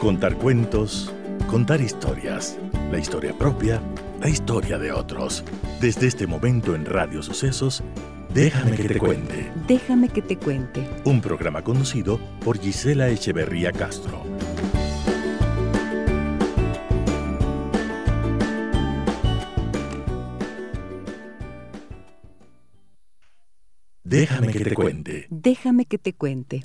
Contar cuentos, contar historias, la historia propia, la historia de otros. Desde este momento en Radio Sucesos, Déjame que te cuente. Déjame que te cuente. Un programa conducido por Gisela Echeverría Castro. Déjame que te cuente. Déjame que te cuente.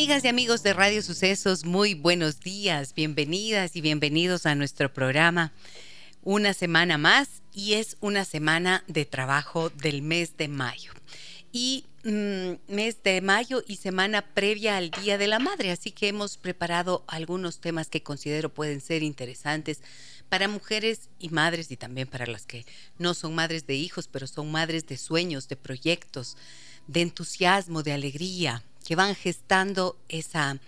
Amigas y amigos de Radio Sucesos, muy buenos días, bienvenidas y bienvenidos a nuestro programa. Una semana más y es una semana de trabajo del mes de mayo. Y mm, mes de mayo y semana previa al Día de la Madre, así que hemos preparado algunos temas que considero pueden ser interesantes para mujeres y madres y también para las que no son madres de hijos, pero son madres de sueños, de proyectos, de entusiasmo, de alegría, que van gestando esa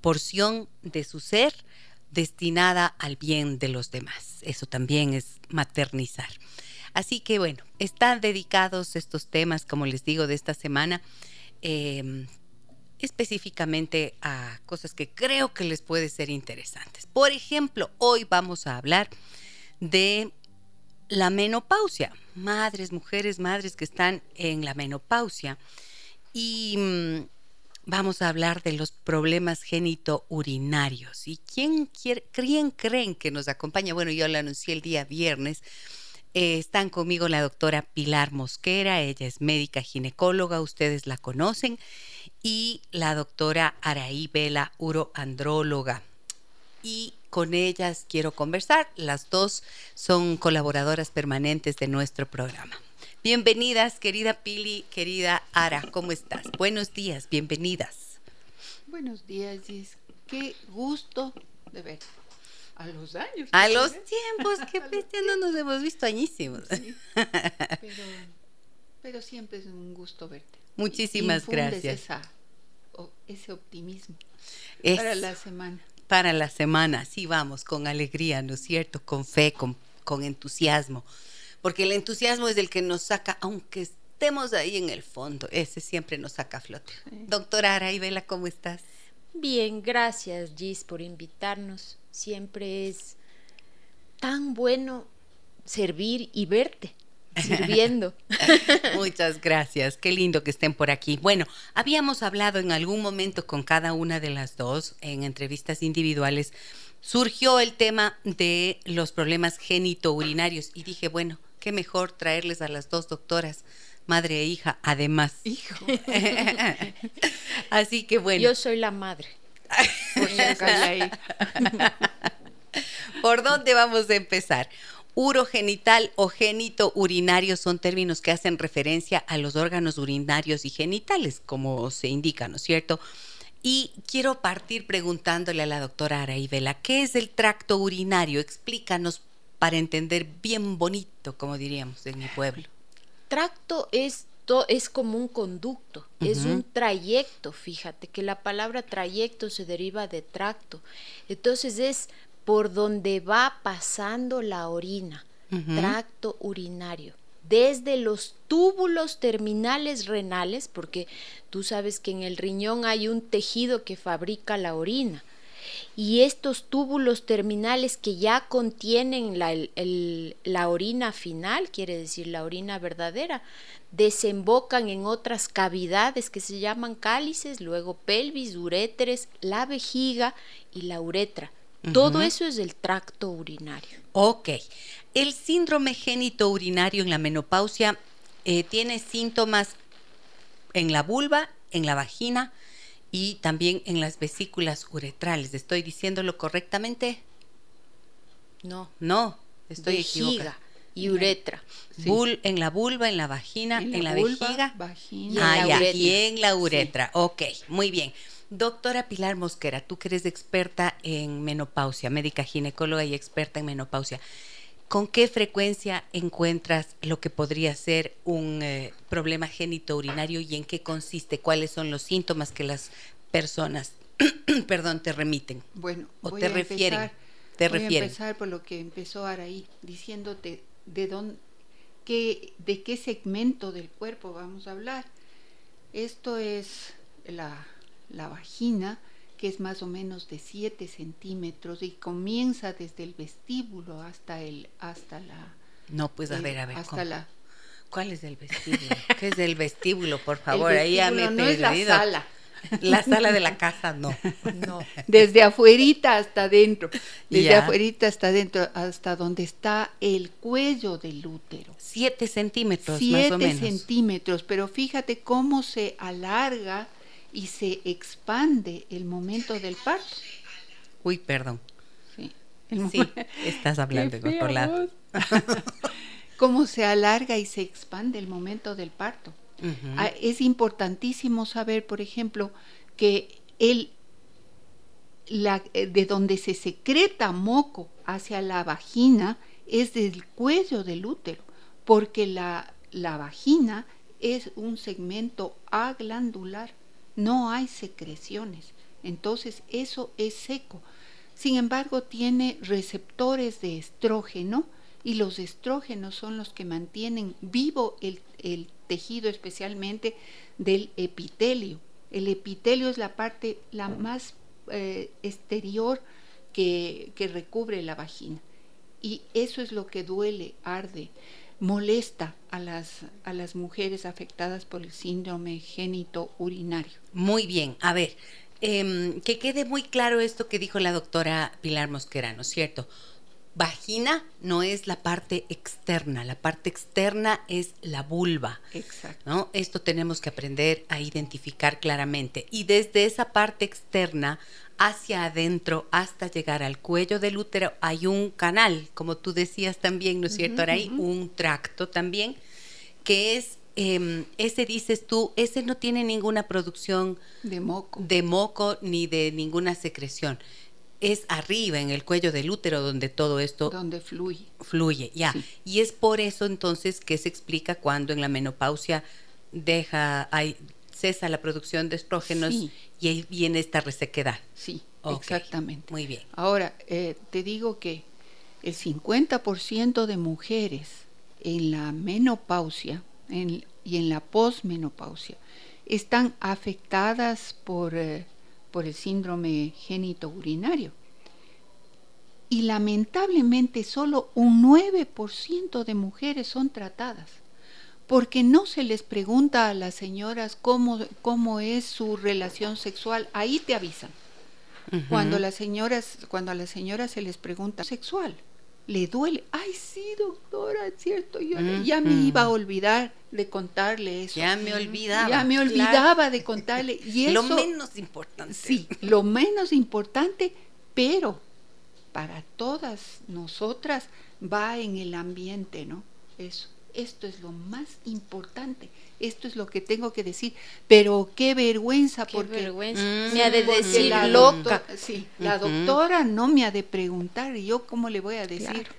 porción de su ser destinada al bien de los demás. Eso también es maternizar. Así que bueno, están dedicados estos temas, como les digo, de esta semana, em, específicamente a cosas que creo que les puede ser interesantes. Por ejemplo, hoy vamos a hablar de la menopausia. Madres, mujeres, madres que están en la menopausia. Y mm, vamos a hablar de los problemas génito-urinarios. ¿Y quién, quién creen que nos acompaña? Bueno, yo lo anuncié el día viernes. Eh, están conmigo la doctora Pilar Mosquera, ella es médica ginecóloga, ustedes la conocen, y la doctora Araí Vela, uroandróloga. Y con ellas quiero conversar. Las dos son colaboradoras permanentes de nuestro programa. Bienvenidas, querida Pili, querida Ara, ¿cómo estás? Buenos días, bienvenidas. Buenos días, Gis. Qué gusto de ver. A los años. A los tiempos, qué bestia, no nos hemos visto añísimos. pero, siempre es un gusto verte. Muchísimas gracias. ese optimismo para la semana. Para la semana, sí, vamos, con alegría, ¿no es cierto? Con fe, con, con entusiasmo porque el entusiasmo es el que nos saca, aunque estemos ahí en el fondo, ese siempre nos saca a flote. Doctora Araibela, ¿cómo estás? Bien, gracias Gis por invitarnos. Siempre es tan bueno servir y verte sirviendo. Muchas gracias, qué lindo que estén por aquí. Bueno, habíamos hablado en algún momento con cada una de las dos en entrevistas individuales, surgió el tema de los problemas genitourinarios y dije, bueno, qué mejor traerles a las dos doctoras, madre e hija, además. Hijo. Así que bueno. Yo soy la madre. Por, dónde vamos a empezar? Urogenital o genito urinario son términos que hacen referencia a los órganos urinarios y genitales, como se indica, ¿no es cierto? Y quiero partir preguntándole a la doctora Araibela, ¿qué es el tracto urinario? Explícanos para entender bien bonito, como diríamos en mi pueblo. Tracto es, es como un conducto, es un trayecto, fíjate que la palabra trayecto se deriva de tracto. Entonces es por donde va pasando la orina, tracto urinario desde los túbulos terminales renales, porque tú sabes que en el riñón hay un tejido que fabrica la orina y estos túbulos terminales que ya contienen la, orina final, quiere decir la orina verdadera, desembocan en otras cavidades que se llaman cálices, luego pelvis, uréteres, la vejiga y la uretra. Todo eso es el tracto urinario. Ok. El síndrome génito urinario en la menopausia eh, tiene síntomas en la vulva, en la vagina, y también en las vesículas uretrales. ¿Estoy diciéndolo correctamente? No. No, estoy equivocada. Y uretra. en la vulva, en la vagina, en la, vejiga. Vagina. Y, en la y en la uretra. Ok, muy bien. Doctora Pilar Mosquera, tú que eres experta en menopausia, médica ginecóloga y experta en menopausia. ¿Con qué frecuencia encuentras lo que podría ser un eh, problema génito urinario y en qué consiste? ¿Cuáles son los síntomas que las personas, perdón, te remiten? Bueno, o voy te a refieren. empezar- te voy refieren. a empezar por lo que empezó Araí, diciéndote de dónde, qué, de qué segmento del cuerpo vamos a hablar. Esto es la, la vagina, que es más o menos de 7 centímetros y comienza desde el vestíbulo hasta el hasta la No, pues a ver, a ver. hasta ¿cómo? la ¿Cuál es el vestíbulo? ¿Qué es el vestíbulo, por favor? el Ahí ya me he vestíbulo no es la sala. La sala de la casa, no. No, desde afuerita hasta adentro, desde Ya. afuerita hasta adentro, hasta donde está el cuello del útero. Siete centímetros, más o Siete menos. centímetros, pero fíjate cómo se alarga y se expande el momento del parto. Uy, perdón. Sí, estás hablando Qué otro lado. cómo se alarga y se expande el momento del parto. Ah, Es importantísimo saber, por ejemplo, que el, la- eh, de donde se secreta moco hacia la vagina es del cuello del útero, porque la, la vagina es un segmento aglandular, no hay secreciones, entonces eso es seco. Sin embargo, tiene receptores de estrógeno y los estrógenos son los que mantienen vivo el, tejido especialmente del epitelio. El epitelio es la parte la más eh, exterior que recubre la vagina. Y eso es lo que duele, arde, molesta a las, a las mujeres afectadas por el síndrome génito urinario. Muy bien, a ver, em, que quede muy claro esto que dijo la doctora Pilar Mosquerano, ¿cierto? Vagina no es la parte externa, la parte externa es la vulva. Exacto. ¿no? Esto tenemos que aprender a identificar claramente. Y desde esa parte externa hacia adentro hasta llegar al cuello del útero hay un canal, como tú decías también, ¿no es cierto? Ahora hay un tracto también, que es, em, ese dices tú, ese no tiene ninguna producción De moco. de moco ni de ninguna secreción. Es arriba, en el cuello del útero, donde todo esto donde fluye. fluye, ya. Sí. Y es por eso entonces que se explica cuando en la menopausia deja, hay, cesa la producción de estrógenos Sí. y ahí viene esta resequedad. Sí, exactamente. Muy bien. Ahora, eh, te digo que el 50% de mujeres en la menopausia en- y en la posmenopausia están afectadas por, eh, por el síndrome génito urinario. Y lamentablemente solo un 9% de mujeres son tratadas, porque no se les pregunta a las señoras cómo, cómo es su relación sexual, ahí te avisan. Cuando las señoras, cuando a las señoras se les pregunta sexual, le duele. Ay, sí, doctora, es cierto, yo ya me iba a olvidar de contarle eso. Ya me olvidaba. Ya me claro. olvidaba de contarle. Y Lo eso, menos importante. sí, lo menos importante, pero para todas nosotras va en el ambiente, ¿no? Eso. Esto es lo más importante. Esto es lo que tengo que decir. Pero qué vergüenza Qué porque vergüenza. Mm, Me ha de decir la loca. sí, la doctora no me ha de preguntar y yo cómo le voy a decir Claro.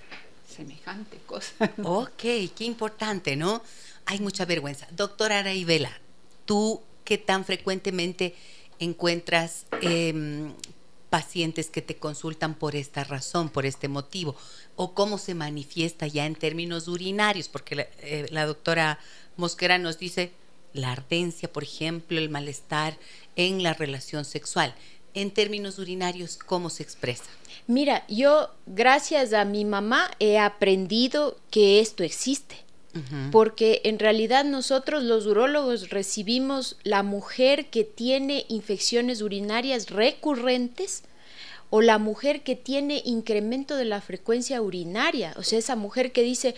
semejante cosa. Ok, qué importante, ¿no? Hay mucha vergüenza. Doctora Araibela, ¿tú qué tan frecuentemente encuentras em, pacientes que te consultan por esta razón, por este motivo? ¿O cómo se manifiesta ya en términos urinarios? Porque la, eh, la doctora Mosquera nos dice la ardencia, por ejemplo, el malestar en la relación sexual. En términos urinarios, ¿cómo se expresa? Mira, yo gracias a mi mamá he aprendido que esto existe. Porque en realidad nosotros los urólogos recibimos la mujer que tiene infecciones urinarias recurrentes o la mujer que tiene incremento de la frecuencia urinaria, o sea, esa mujer que dice,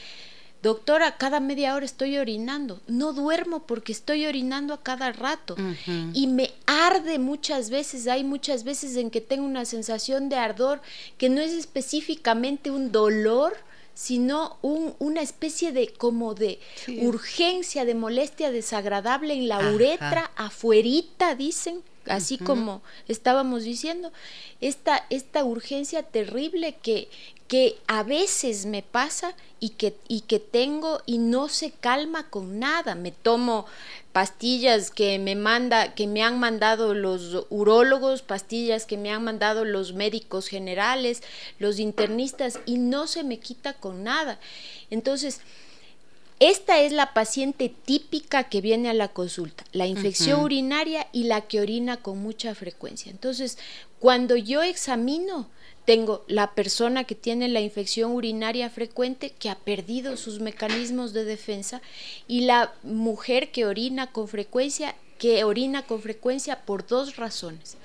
doctora, cada media hora estoy orinando, no duermo porque estoy orinando a cada rato y me arde muchas veces, hay muchas veces en que tengo una sensación de ardor que no es específicamente un dolor, sino un- una especie de como de Sí. urgencia, de molestia desagradable en la Ajá. uretra, afuerita, dicen, así como estábamos diciendo, esta, esta urgencia terrible que, que a veces me pasa y que, y que tengo y no se calma con nada. Me tomo pastillas que me manda, que me han mandado los urólogos, pastillas que me han mandado los médicos generales, los internistas, y no se me quita con nada. Entonces, esta es la paciente típica que viene a la consulta, la infección urinaria y la que orina con mucha frecuencia. Entonces, cuando yo examino, tengo la persona que tiene la infección urinaria frecuente que ha perdido sus mecanismos de defensa y la mujer que orina con frecuencia, que orina con frecuencia por dos razones.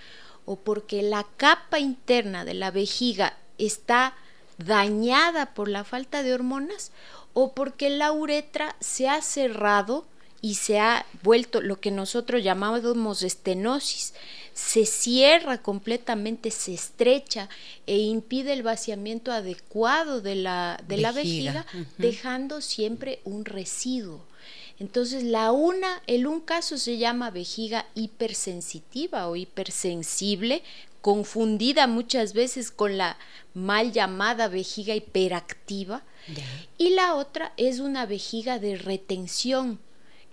O porque la capa interna de la vejiga está dañada por la falta de hormonas o porque la uretra se ha cerrado y se ha vuelto lo que nosotros llamamos estenosis. Se cierra completamente, se estrecha e impide el vaciamiento adecuado de la, de vejiga. la vejiga, dejando siempre un residuo. Entonces, la una, el un caso se llama vejiga hipersensitiva o hipersensible, confundida muchas veces con la mal llamada vejiga hiperactiva. Y la otra es una vejiga de retención,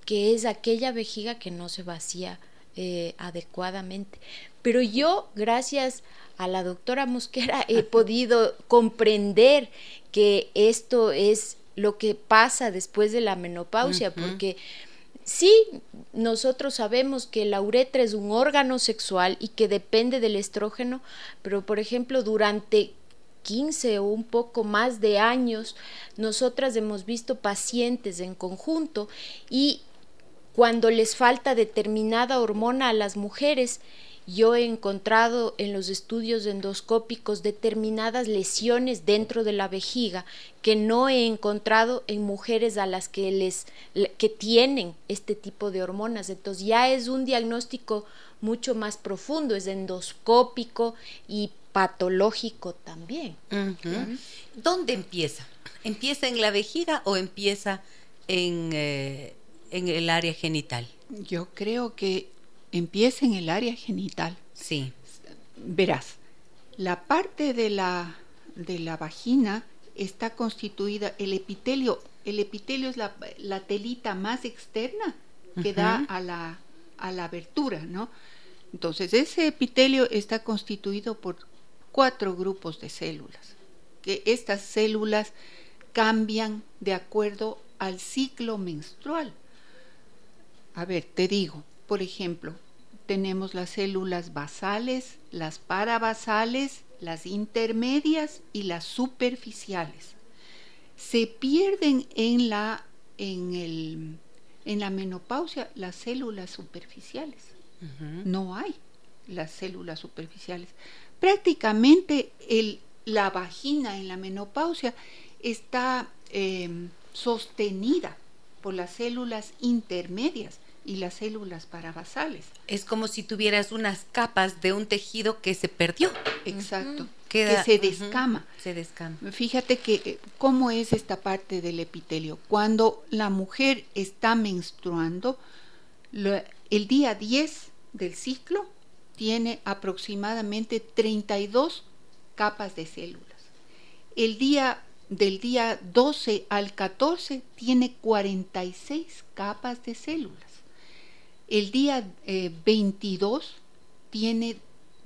que es aquella vejiga que no se vacía eh, adecuadamente. Pero yo, gracias a la doctora Mosquera, he podido comprender que esto es lo que pasa después de la menopausia, porque Sí, nosotros sabemos que la uretra es un órgano sexual y que depende del estrógeno, pero por ejemplo, durante 15 o un poco más de años, nosotras hemos visto pacientes en conjunto y cuando les falta determinada hormona a las mujeres, yo he encontrado en los estudios endoscópicos determinadas lesiones dentro de la vejiga que no he encontrado en mujeres a las que les que tienen este tipo de hormonas. Entonces ya es un diagnóstico mucho más profundo, es endoscópico y patológico también. ¿Dónde empieza? ¿Empieza en la vejiga o empieza en, eh, en el área genital? Yo creo que empieza en el área genital. Sí. Verás, la parte de la, de la vagina está constituida, el epitelio, el epitelio es la, telita más externa que da a la, a la abertura, ¿no? Entonces, ese epitelio está constituido por cuatro grupos de células, que estas células cambian de acuerdo al ciclo menstrual. A ver, te digo, por ejemplo, tenemos las células basales, las parabasales, las intermedias y las superficiales. Se pierden en la, en el, en la menopausia las células superficiales. No hay las células superficiales. Prácticamente el, la vagina en la menopausia está em, sostenida por las células intermedias y las células parabasales. Es como si tuvieras unas capas de un tejido que se perdió. Exacto. que se descama. se descama. Fíjate que eh, cómo es esta parte del epitelio. Cuando la mujer está menstruando, el día 10 del ciclo tiene aproximadamente 32 capas de células. El día del día 12 al 14 tiene 46 capas de células. El día 22 eh, tiene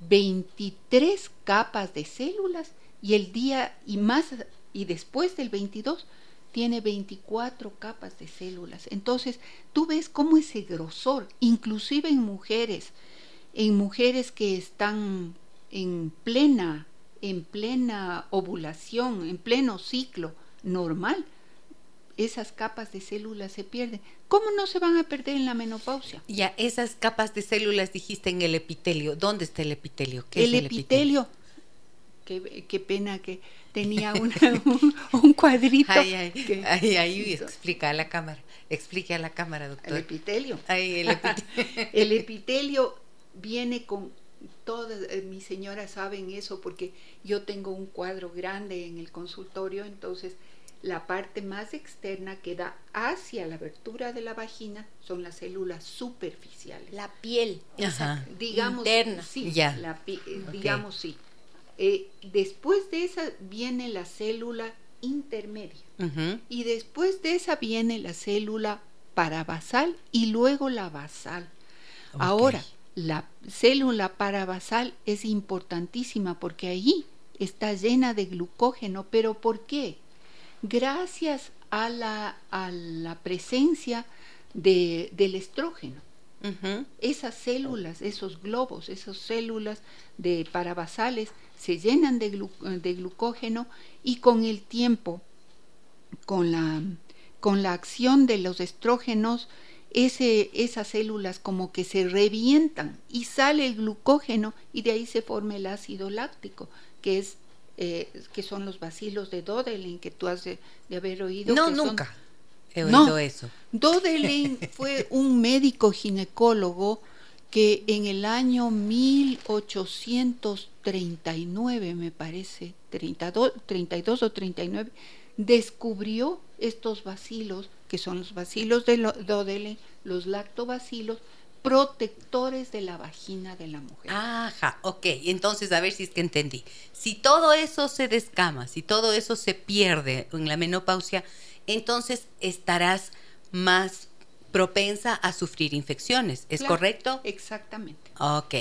23 capas de células y el día y más y después del 22 tiene 24 capas de células. Entonces, tú ves cómo ese grosor, inclusive en mujeres, en mujeres que están en plena en plena ovulación, en pleno ciclo normal, esas capas de células se pierden. ¿Cómo no se van a perder en la menopausia? Ya, esas capas de células dijiste en el epitelio. ¿Dónde está el epitelio? ¿Qué el, es el epitelio. Qué, pena que tenía un, cuadrito. Ay, ay, explica a la cámara. Explique a la cámara, doctor. El epitelio. el, epitelio. el epitelio viene con todas eh, mis señoras saben eso porque yo tengo un cuadro grande en el consultorio, entonces La parte más externa que da hacia la abertura de la vagina son las células superficiales. La piel, Ajá. digamos, interna. sí, Ya. la pi- eh, digamos sí. Eh, después de esa viene la célula intermedia y después de esa viene la célula parabasal y luego la basal. Ahora, la célula parabasal es importantísima porque ahí está llena de glucógeno, pero ¿por qué? Gracias a la, a la presencia de- del estrógeno. Esas células, esos globos, esas células de parabasales se llenan de, glu- de glucógeno y con el tiempo, con la, con la acción de los estrógenos, ese, esas células como que se revientan y sale el glucógeno y de ahí se forma el ácido láctico, que es eh, que son los bacilos de Dodelen que tú has de, de haber oído. No, que son- nunca he No. oído eso. Dodelen fue un médico ginecólogo que en el año 1839, me parece, 32, 32 o 39, descubrió estos bacilos, que son los bacilos de Dodelen, los lactobacilos, protectores de la vagina de la mujer. Ajá, ok. Entonces, a ver si es que entendí. Si todo eso se descama, si todo eso se pierde en la menopausia, entonces estarás más propensa a sufrir infecciones. ¿Es Claro, correcto? Exactamente. Ok.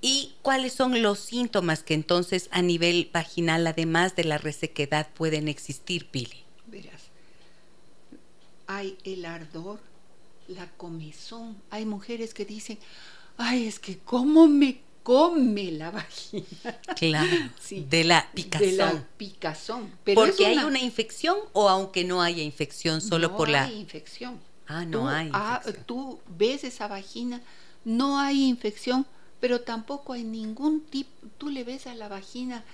¿Y cuáles son los síntomas que entonces a nivel vaginal, además de la resequedad, pueden existir, Pili? Verás, hay el ardor, la comezón. Hay mujeres que dicen, ay, es que cómo me come la vagina. Claro. Sí, de la picazón. De la picazón. Pero ¿Porque hay una infección o aunque no haya infección, solo no por la... hay infección. Ah, no tú, hay ah, infección. tú ves esa vagina, no hay infección, pero tampoco hay ningún tipo, tú le ves a la vagina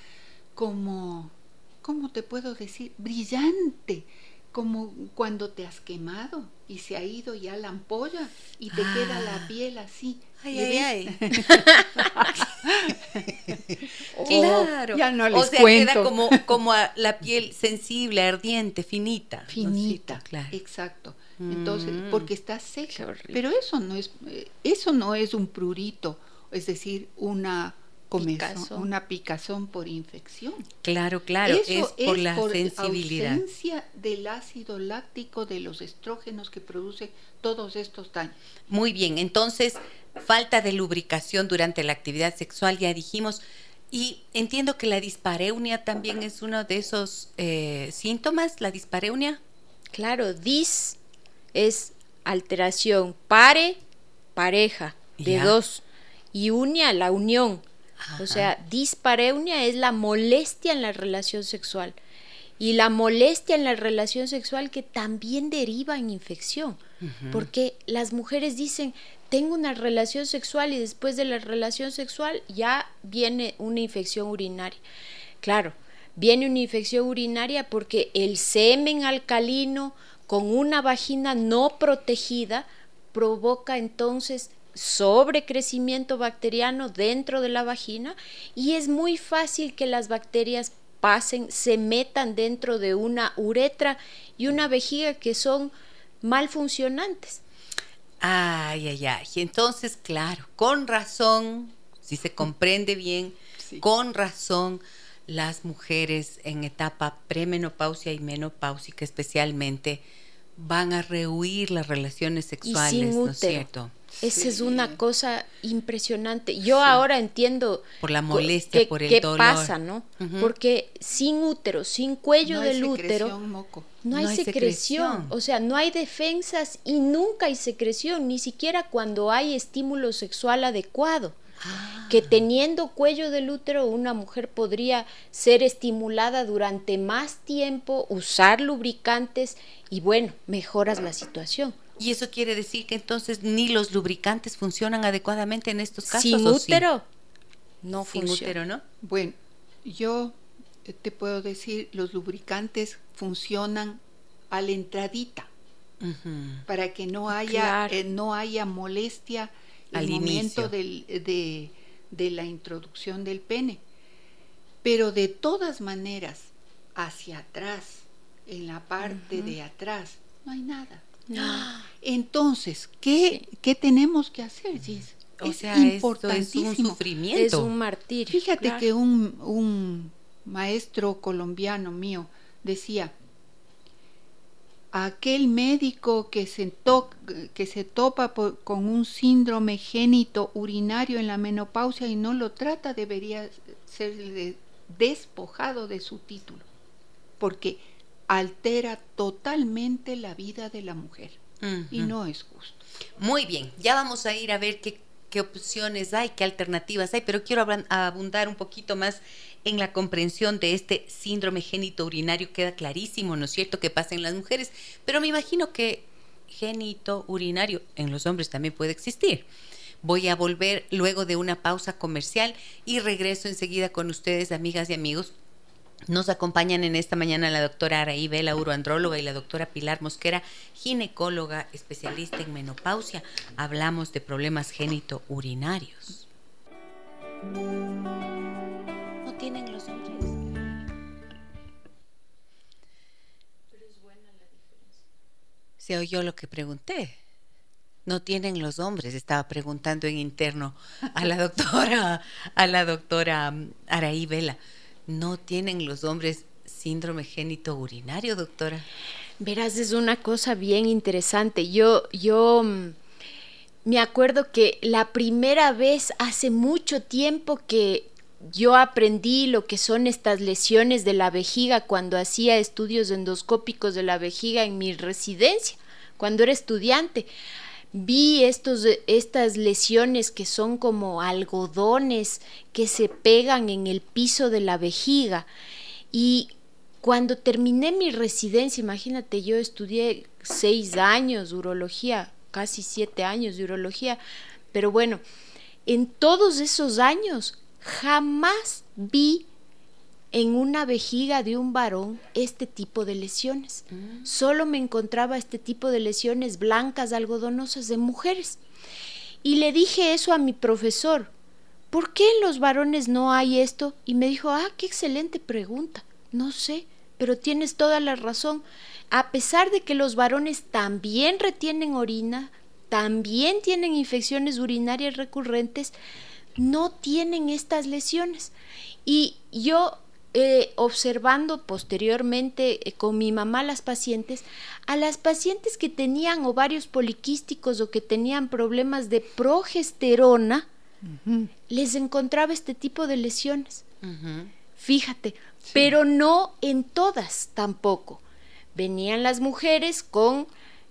como, ¿cómo te puedo decir? Brillante, como cuando te has quemado y se ha ido ya la ampolla y te queda Ah. la piel así. Ay, ¿Le ay, ay. claro. Ya no o les sea, cuento. queda como, como a la piel sensible, ardiente, finita. ¿no es finita? Claro. exacto. Entonces, Mm. porque está seca. Pero eso no es eh, eso no es un prurito, es decir, una comezón, Picazón. una picazón por infección. Claro, claro, Eso es por la sensibilidad. ausencia del ácido láctico de los estrógenos que produce todos estos daños. Muy bien, entonces, falta de lubricación durante la actividad sexual, ya dijimos. Y entiendo que la dispareunia también es uno de esos eh, síntomas, la dispareunia. Claro, dis es alteración, pare, pareja, de Ya. dos, y unia, la unión. Ajá. O sea, dispareunia es la molestia en la relación sexual. Y la molestia en la relación sexual que también deriva en infección. Porque las mujeres dicen, tengo una relación sexual y después de la relación sexual ya viene una infección urinaria. Claro, viene una infección urinaria porque el semen alcalino con una vagina no protegida provoca entonces sobrecrecimiento bacteriano dentro de la vagina y es muy fácil que las bacterias pasen, se metan dentro de una uretra y una vejiga que son mal funcionantes. Ay, ay, ay. Entonces, claro, con razón, si se comprende bien, Sí. con razón, las mujeres en etapa premenopausia y menopáusica especialmente van a rehuir las relaciones Y sexuales, ¿no es cierto? Esa es una cosa impresionante. Yo ahora entiendo Por la molestia, qué- por el qué dolor. pasa, ¿no? Porque sin útero, sin cuello no del útero, moco. no hay, No hay secreción. secreción. O sea, no hay defensas y nunca hay secreción, ni siquiera cuando hay estímulo sexual adecuado. Ah. Que teniendo cuello del útero, una mujer podría ser estimulada durante más tiempo, usar lubricantes y bueno, mejoras la situación. Y eso quiere decir que entonces ni los lubricantes funcionan adecuadamente en estos casos. Sin útero, no Sin funciona. útero, ¿no? Bueno, yo eh, te puedo decir, los lubricantes funcionan a la entradita para que no haya Claro. eh, no haya molestia Al el momento del- de, de la introducción del pene. Pero de todas maneras, hacia atrás, en la parte de atrás, no hay nada. Entonces, ¿qué, ¿qué tenemos que hacer, Gis? O sea, esto es un sufrimiento. Es un martirio. Fíjate que un, un maestro colombiano mío decía, aquel médico que se, que se topa con un síndrome génito urinario en la menopausia y no lo trata debería ser despojado de su título, porque altera totalmente la vida de la mujer y no es justo. Muy bien, ya vamos a ir a ver qué, qué opciones hay, qué alternativas hay, pero quiero abundar un poquito más en la comprensión de este síndrome génito urinario. Queda clarísimo, ¿no es cierto?, que pasa en las mujeres, pero me imagino que génito urinario en los hombres también puede existir. Voy a volver luego de una pausa comercial y regreso enseguida con ustedes, amigas y amigos, nos acompañan en esta mañana la doctora Araí Vela, uroandróloga, y la doctora Pilar Mosquera, ginecóloga especialista en menopausia. Hablamos de problemas génito-urinarios. No tienen los hombres. Se oyó lo que pregunté. No tienen los hombres, estaba preguntando en interno a la doctora, a la doctora Araí Vela no tienen los hombres síndrome génito urinario, doctora? Verás, es una cosa bien interesante. Yo, yo mm, me acuerdo que la primera vez hace mucho tiempo que yo aprendí lo que son estas lesiones de la vejiga cuando hacía estudios endoscópicos de la vejiga en mi residencia, cuando era estudiante vi estos, estas lesiones que son como algodones que se pegan en el piso de la vejiga. Y cuando terminé mi residencia, imagínate, yo estudié seis años de urología, casi siete años de urología, pero bueno, en todos esos años jamás vi en una vejiga de un varón este tipo de lesiones. Mm. Solo me encontraba este tipo de lesiones blancas, algodonosas de mujeres. Y le dije eso a mi profesor. ¿Por qué en los varones no hay esto? Y me dijo, ah, qué excelente pregunta. No sé, pero tienes toda la razón. A pesar de que los varones también retienen orina, también tienen infecciones urinarias recurrentes, no tienen estas lesiones. Y yo eh, observando posteriormente eh, con mi mamá las pacientes, a las pacientes que tenían ovarios poliquísticos o que tenían problemas de progesterona, les encontraba este tipo de lesiones. Fíjate, pero no en todas tampoco. Venían las mujeres con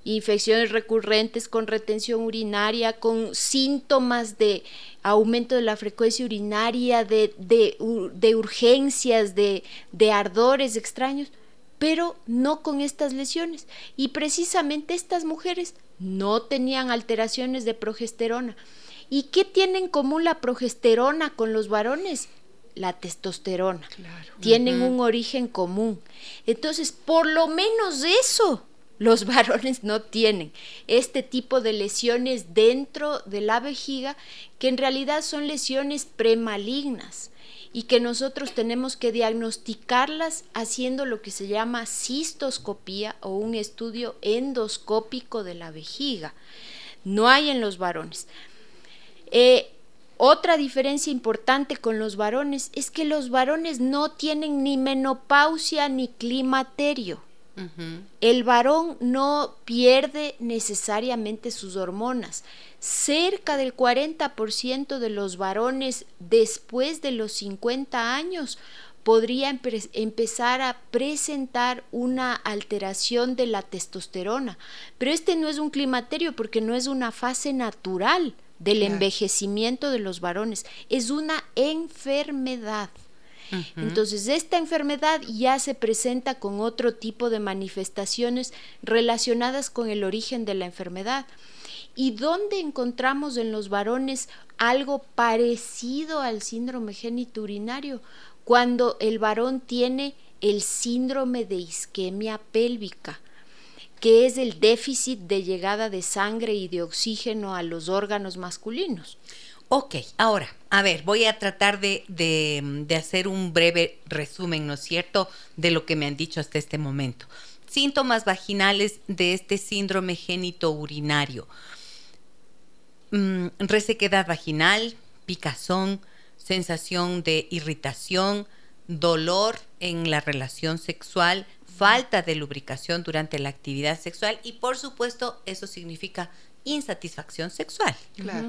infecciones recurrentes, con retención urinaria, con síntomas de aumento de la frecuencia urinaria, de, de, urgencias, de, de ardores extraños, pero no con estas lesiones. Y precisamente estas mujeres no tenían alteraciones de progesterona. ¿Y qué tiene en común la progesterona con los varones? La testosterona. Tienen un origen común. Entonces, por lo menos eso los varones no tienen este tipo de lesiones dentro de la vejiga que en realidad son lesiones premalignas y que nosotros tenemos que diagnosticarlas haciendo lo que se llama cistoscopía o un estudio endoscópico de la vejiga. No hay en los varones. Eh, otra diferencia importante con los varones es que los varones no tienen ni menopausia ni climaterio. El varón no pierde necesariamente sus hormonas. Cerca del 40% de los varones después de los 50 años podría empezar a presentar una alteración de la testosterona. Pero este no es un climaterio porque no es una fase natural del envejecimiento de los varones, es una enfermedad. Entonces, esta enfermedad ya se presenta con otro tipo de manifestaciones relacionadas con el origen de la enfermedad. ¿Y dónde encontramos en los varones algo parecido al síndrome génito urinario? Cuando el varón tiene el síndrome de isquemia pélvica. que es el déficit de llegada de sangre y de oxígeno a los órganos masculinos. Ok, ahora, a ver, voy a tratar de, de, hacer un breve resumen, ¿no es cierto?, de lo que me han dicho hasta este momento. Síntomas vaginales de este síndrome génito urinario. Mm, resequedad vaginal, picazón, sensación de irritación, dolor en la relación sexual, falta de lubricación durante la actividad sexual y por supuesto eso significa insatisfacción sexual,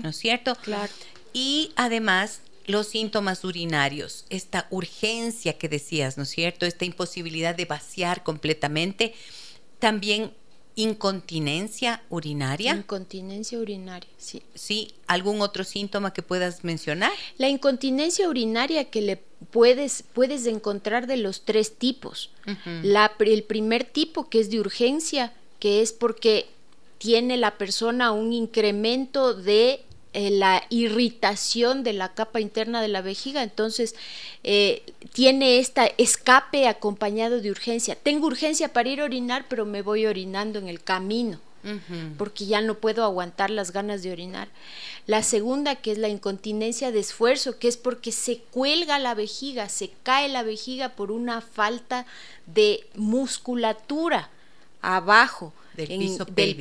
¿no es cierto? Claro. Y además los síntomas urinarios, esta urgencia que decías, ¿no es cierto? Esta imposibilidad de vaciar completamente, también incontinencia urinaria. Incontinencia urinaria, sí. Sí, ¿algún otro síntoma que puedas mencionar? La incontinencia urinaria que le puedes, puedes encontrar de los tres tipos. la, el primer tipo que es de urgencia, que es porque tiene la persona un incremento de eh, la irritación de la capa interna de la vejiga, entonces eh, tiene esta escape acompañado de urgencia. Tengo urgencia para ir a orinar, pero me voy orinando en el camino, porque ya no puedo aguantar las ganas de orinar. La segunda, que es la incontinencia de esfuerzo, que es porque se cuelga la vejiga, se cae la vejiga por una falta de musculatura abajo del,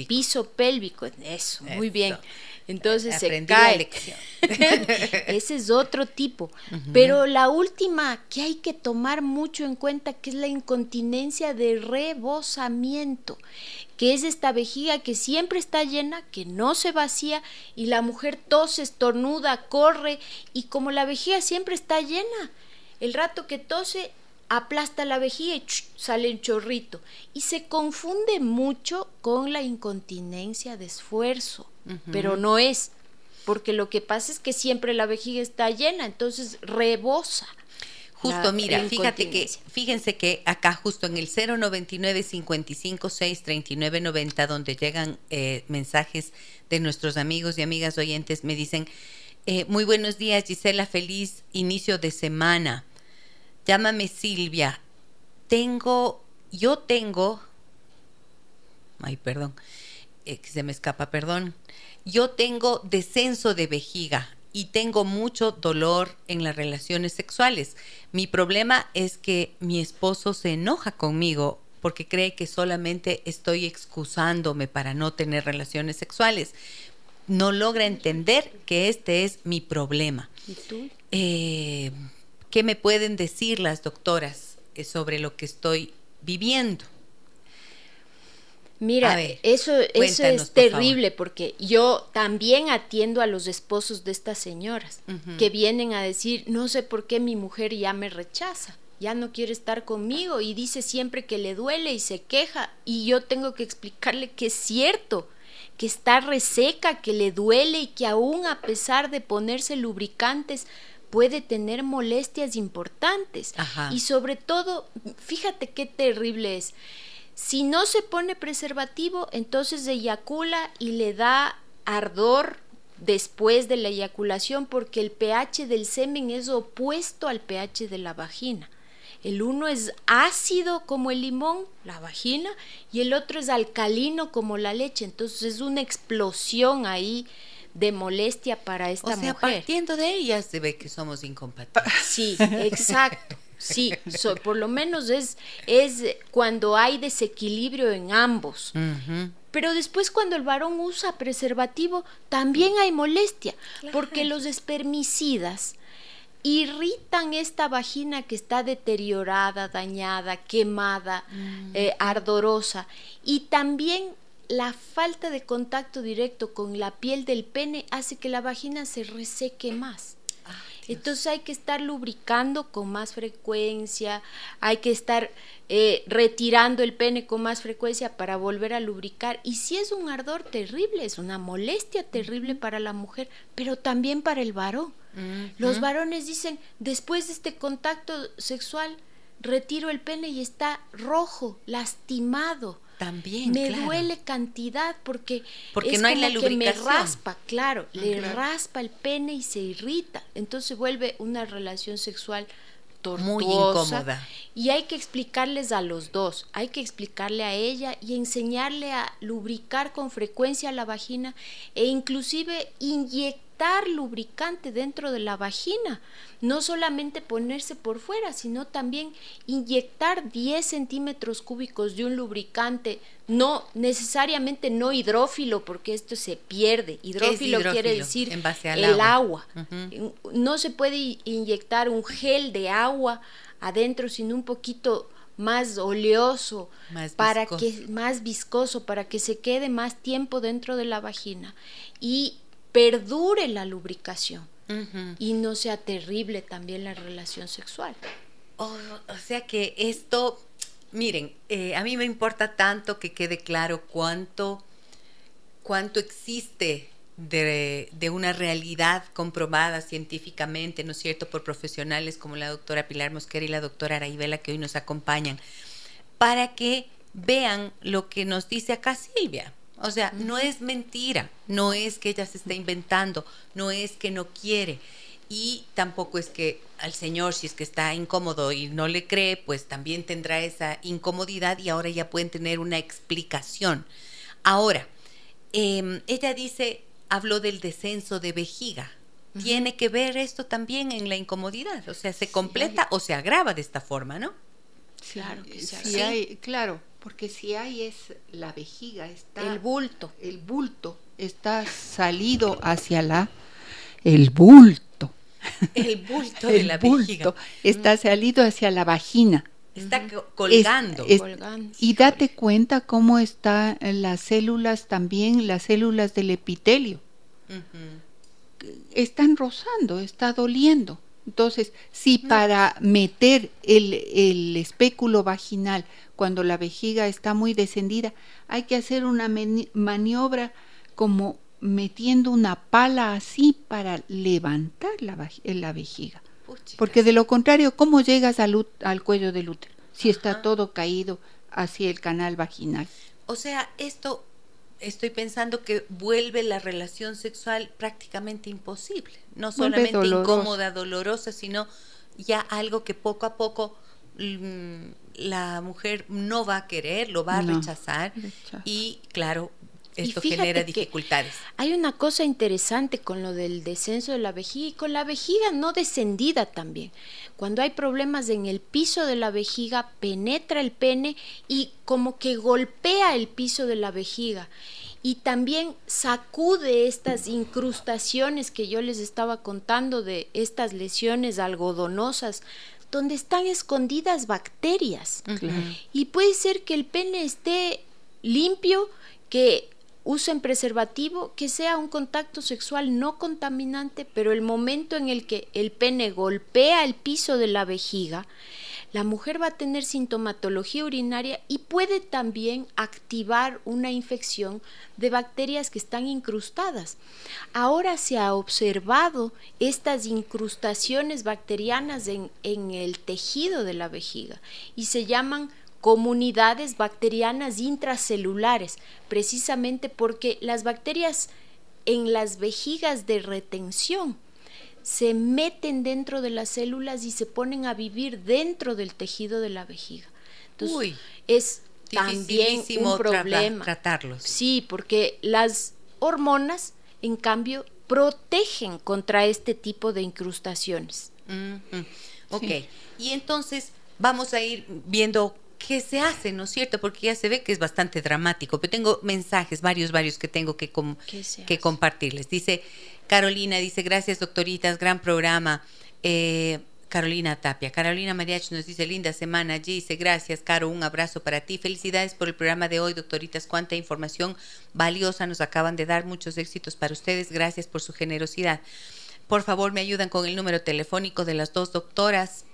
piso, pélvico. Eso, muy bien. Entonces se cae. Ese es otro tipo. Pero la última que hay que tomar mucho en cuenta, que es la incontinencia de rebosamiento, que es esta vejiga que siempre está llena, que no se vacía y la mujer tose, estornuda, corre y como la vejiga siempre está llena, el rato que tose aplasta la vejiga y sale un chorrito. Y se confunde mucho con la incontinencia de esfuerzo, pero no es, porque lo que pasa es que siempre la vejiga está llena, entonces rebosa. Justo, mira, fíjate que, fíjense que acá justo en el 099 55 6 39 90, donde llegan eh, mensajes de nuestros amigos y amigas oyentes, me dicen, eh, muy buenos días Gisela, feliz inicio de semana llámame Silvia, tengo, yo tengo, ay, perdón, eh, se me escapa, perdón, yo tengo descenso de vejiga y tengo mucho dolor en las relaciones sexuales. Mi problema es que mi esposo se enoja conmigo porque cree que solamente estoy excusándome para no tener relaciones sexuales. No logra entender que este es mi problema. ¿Y tú? Eh, ¿Qué me pueden decir las doctoras eh, sobre lo que estoy viviendo? Mira, eso, eso es terrible porque yo también atiendo a los esposos de estas señoras que vienen a decir, no sé por qué mi mujer ya me rechaza, ya no quiere estar conmigo y dice siempre que le duele y se queja y yo tengo que explicarle que es cierto, que está reseca, que le duele y que aún a pesar de ponerse lubricantes, puede tener molestias importantes. Y sobre todo, fíjate qué terrible es. Si no se pone preservativo, entonces eyacula y le da ardor después de la eyaculación porque el pH del semen es opuesto al pH de la vagina. El uno es ácido como el limón, la vagina, y el otro es alcalino como la leche. Entonces es una explosión ahí de molestia para esta o sea, mujer. Partiendo de ellas se ve que somos incompatibles. Sí, exacto. Sí, por lo menos es, es cuando hay desequilibrio en ambos. Pero después cuando el varón usa preservativo, también hay molestia, porque los espermicidas irritan esta vagina que está deteriorada, dañada, quemada, mm. eh, ardorosa, y también la falta de contacto directo con la piel del pene hace que la vagina se reseque más. Entonces hay que estar lubricando con más frecuencia, hay que estar eh, retirando el pene con más frecuencia para volver a lubricar. Y si es un ardor terrible, es una molestia terrible para la mujer, pero también para el varón. Los varones dicen, después de este contacto sexual, retiro el pene y está rojo, lastimado también. Me duele cantidad porque, porque no hay la que me raspa, claro, ah, le raspa el pene y se irrita. Entonces vuelve una relación sexual tortuosa. Muy incómoda. Y hay que explicarles a los dos, hay que explicarle a ella y enseñarle a lubricar con frecuencia la vagina e inclusive inyectar lubricante dentro de la vagina. No solamente ponerse por fuera, sino también inyectar 10 centímetros cúbicos de un lubricante, no necesariamente no hidrófilo, porque esto se pierde. Hidrófilo, quiere decir en base al el agua. agua. No se puede inyectar un gel de agua adentro, sino un poquito más oleoso, Más para viscoso. que más viscoso, para que se quede más tiempo dentro de la vagina y perdure la lubricación y no sea terrible también la relación sexual. Oh, o sea que esto, miren, eh, a mí me importa tanto que quede claro cuánto, cuánto existe de, de una realidad comprobada científicamente, ¿no es cierto?, por profesionales como la doctora Pilar Mosquera y la doctora Araibela que hoy nos acompañan, para que vean lo que nos dice acá Silvia. O sea, no es mentira, no es que ella se está inventando, no es que no quiere. Y tampoco es que al señor, si es que está incómodo y no le cree, pues también tendrá esa incomodidad y ahora ya pueden tener una explicación. Ahora, eh, ella dice, habló del descenso de vejiga. Tiene que ver esto también en la incomodidad, o sea, se completa o se agrava de esta forma, ¿no? Claro que sí. hay, claro, porque si hay es la vejiga, está El bulto. el bulto está salido hacia la el bulto. El bulto de el la bulto vejiga está salido hacia la vagina. está co- colgando. Es- Colgando. Y date cuenta cómo están las células también, las células del epitelio. Están rozando, está doliendo. Entonces, si para meter el, el espéculo vaginal, cuando la vejiga está muy descendida, hay que hacer una mani- maniobra como metiendo una pala así para levantar la, vaj- la vejiga. Porque de lo contrario, ¿cómo llegas al, al cuello del útero? Si está todo caído hacia el canal vaginal. O sea, esto estoy pensando que vuelve la relación sexual prácticamente imposible. No solamente incómoda, dolorosa, sino ya algo que poco a poco mm, la mujer no va a querer, lo va a No. rechazar Rechaza. y claro, esto genera dificultades. Hay una cosa interesante con lo del descenso de la vejiga y con la vejiga no descendida también. Cuando hay problemas en el piso de la vejiga, penetra el pene y como que golpea el piso de la vejiga. Y también sacude estas incrustaciones que yo les estaba contando de estas lesiones algodonosas, donde están escondidas bacterias. Y puede ser que el pene esté limpio, que usen preservativo, que sea un contacto sexual no contaminante, pero el momento en el que el pene golpea el piso de la vejiga, la mujer va a tener sintomatología urinaria y puede también activar una infección de bacterias que están incrustadas. Ahora se ha observado estas incrustaciones bacterianas en, en el tejido de la vejiga y se llaman comunidades bacterianas intracelulares, precisamente porque las bacterias en las vejigas de retención se meten dentro de las células y se ponen a vivir dentro del tejido de la vejiga. Entonces, Uy, es también un tra- problema. tratarlos. Sí, porque las hormonas, en cambio, protegen contra este tipo de incrustaciones. Ujú. Ok, Sí. y entonces vamos a ir viendo qué se hace, ¿no es cierto? Porque ya se ve que es bastante dramático, pero tengo mensajes, varios, varios que tengo que, com- ¿Qué se que compartirles. Dice Carolina, dice, gracias doctoritas, gran programa. Eh, Carolina Tapia. Carolina Mariach nos dice, linda semana. Dice, gracias, Caro, un abrazo para ti. Felicidades por el programa de hoy, doctoritas. Cuánta información valiosa nos acaban de dar. Muchos éxitos para ustedes. Gracias por su generosidad. Por favor, me ayudan con el número telefónico de las dos doctoras.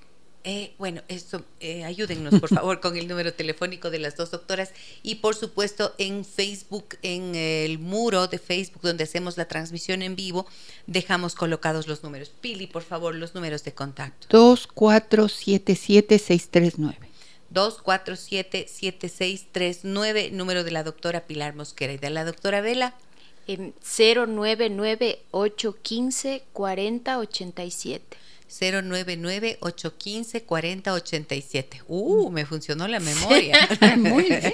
Eh, bueno, esto, eh, ayúdennos por favor con el número telefónico de las dos doctoras y por supuesto en Facebook, en el muro de Facebook donde hacemos la transmisión en vivo, dejamos colocados los números. Pili, por favor, los números de contacto. 2477639. 247-7639, número de la doctora Pilar Mosquera y de la doctora Vela. En 099-815-4087. 099-815-4087. Uh, me funcionó la memoria. Muy bien.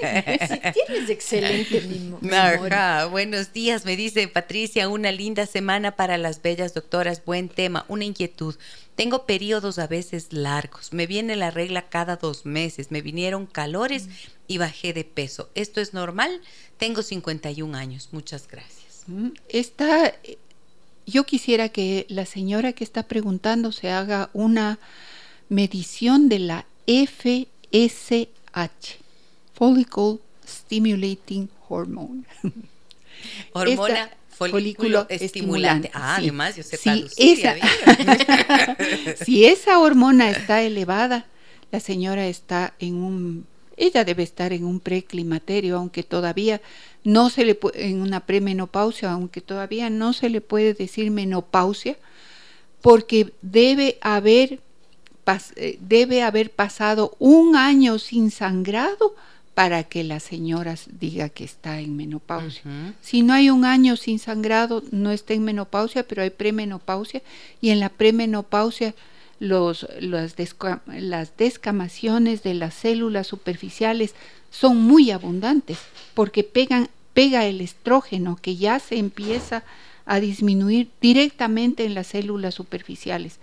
tienes excelente memoria. Buenos días, me dice Patricia. Una linda semana para las bellas doctoras. Buen tema. Una inquietud. Tengo periodos a veces largos. Me viene la regla cada dos meses. Me vinieron calores mm. y bajé de peso. ¿Esto es normal? Tengo 51 años. Muchas gracias. Mm, está yo quisiera que la señora que está preguntando se haga una medición de la FSH, Follicle Stimulating Hormone. Hormona folículo, estimulante. Ah, además yo sé si esa, si esa hormona está elevada, la señora está en un ella debe estar en un preclimaterio, aunque todavía no se le en una premenopausia, aunque todavía no se le puede decir menopausia, porque debe haber, eh, debe haber pasado un año sin sangrado para que la señora diga que está en menopausia. Si no hay un año sin sangrado, no está en menopausia, pero hay premenopausia y en la premenopausia las, descamaciones de las células superficiales son muy abundantes porque pegan, pega el estrógeno que ya se empieza a disminuir directamente en las células superficiales.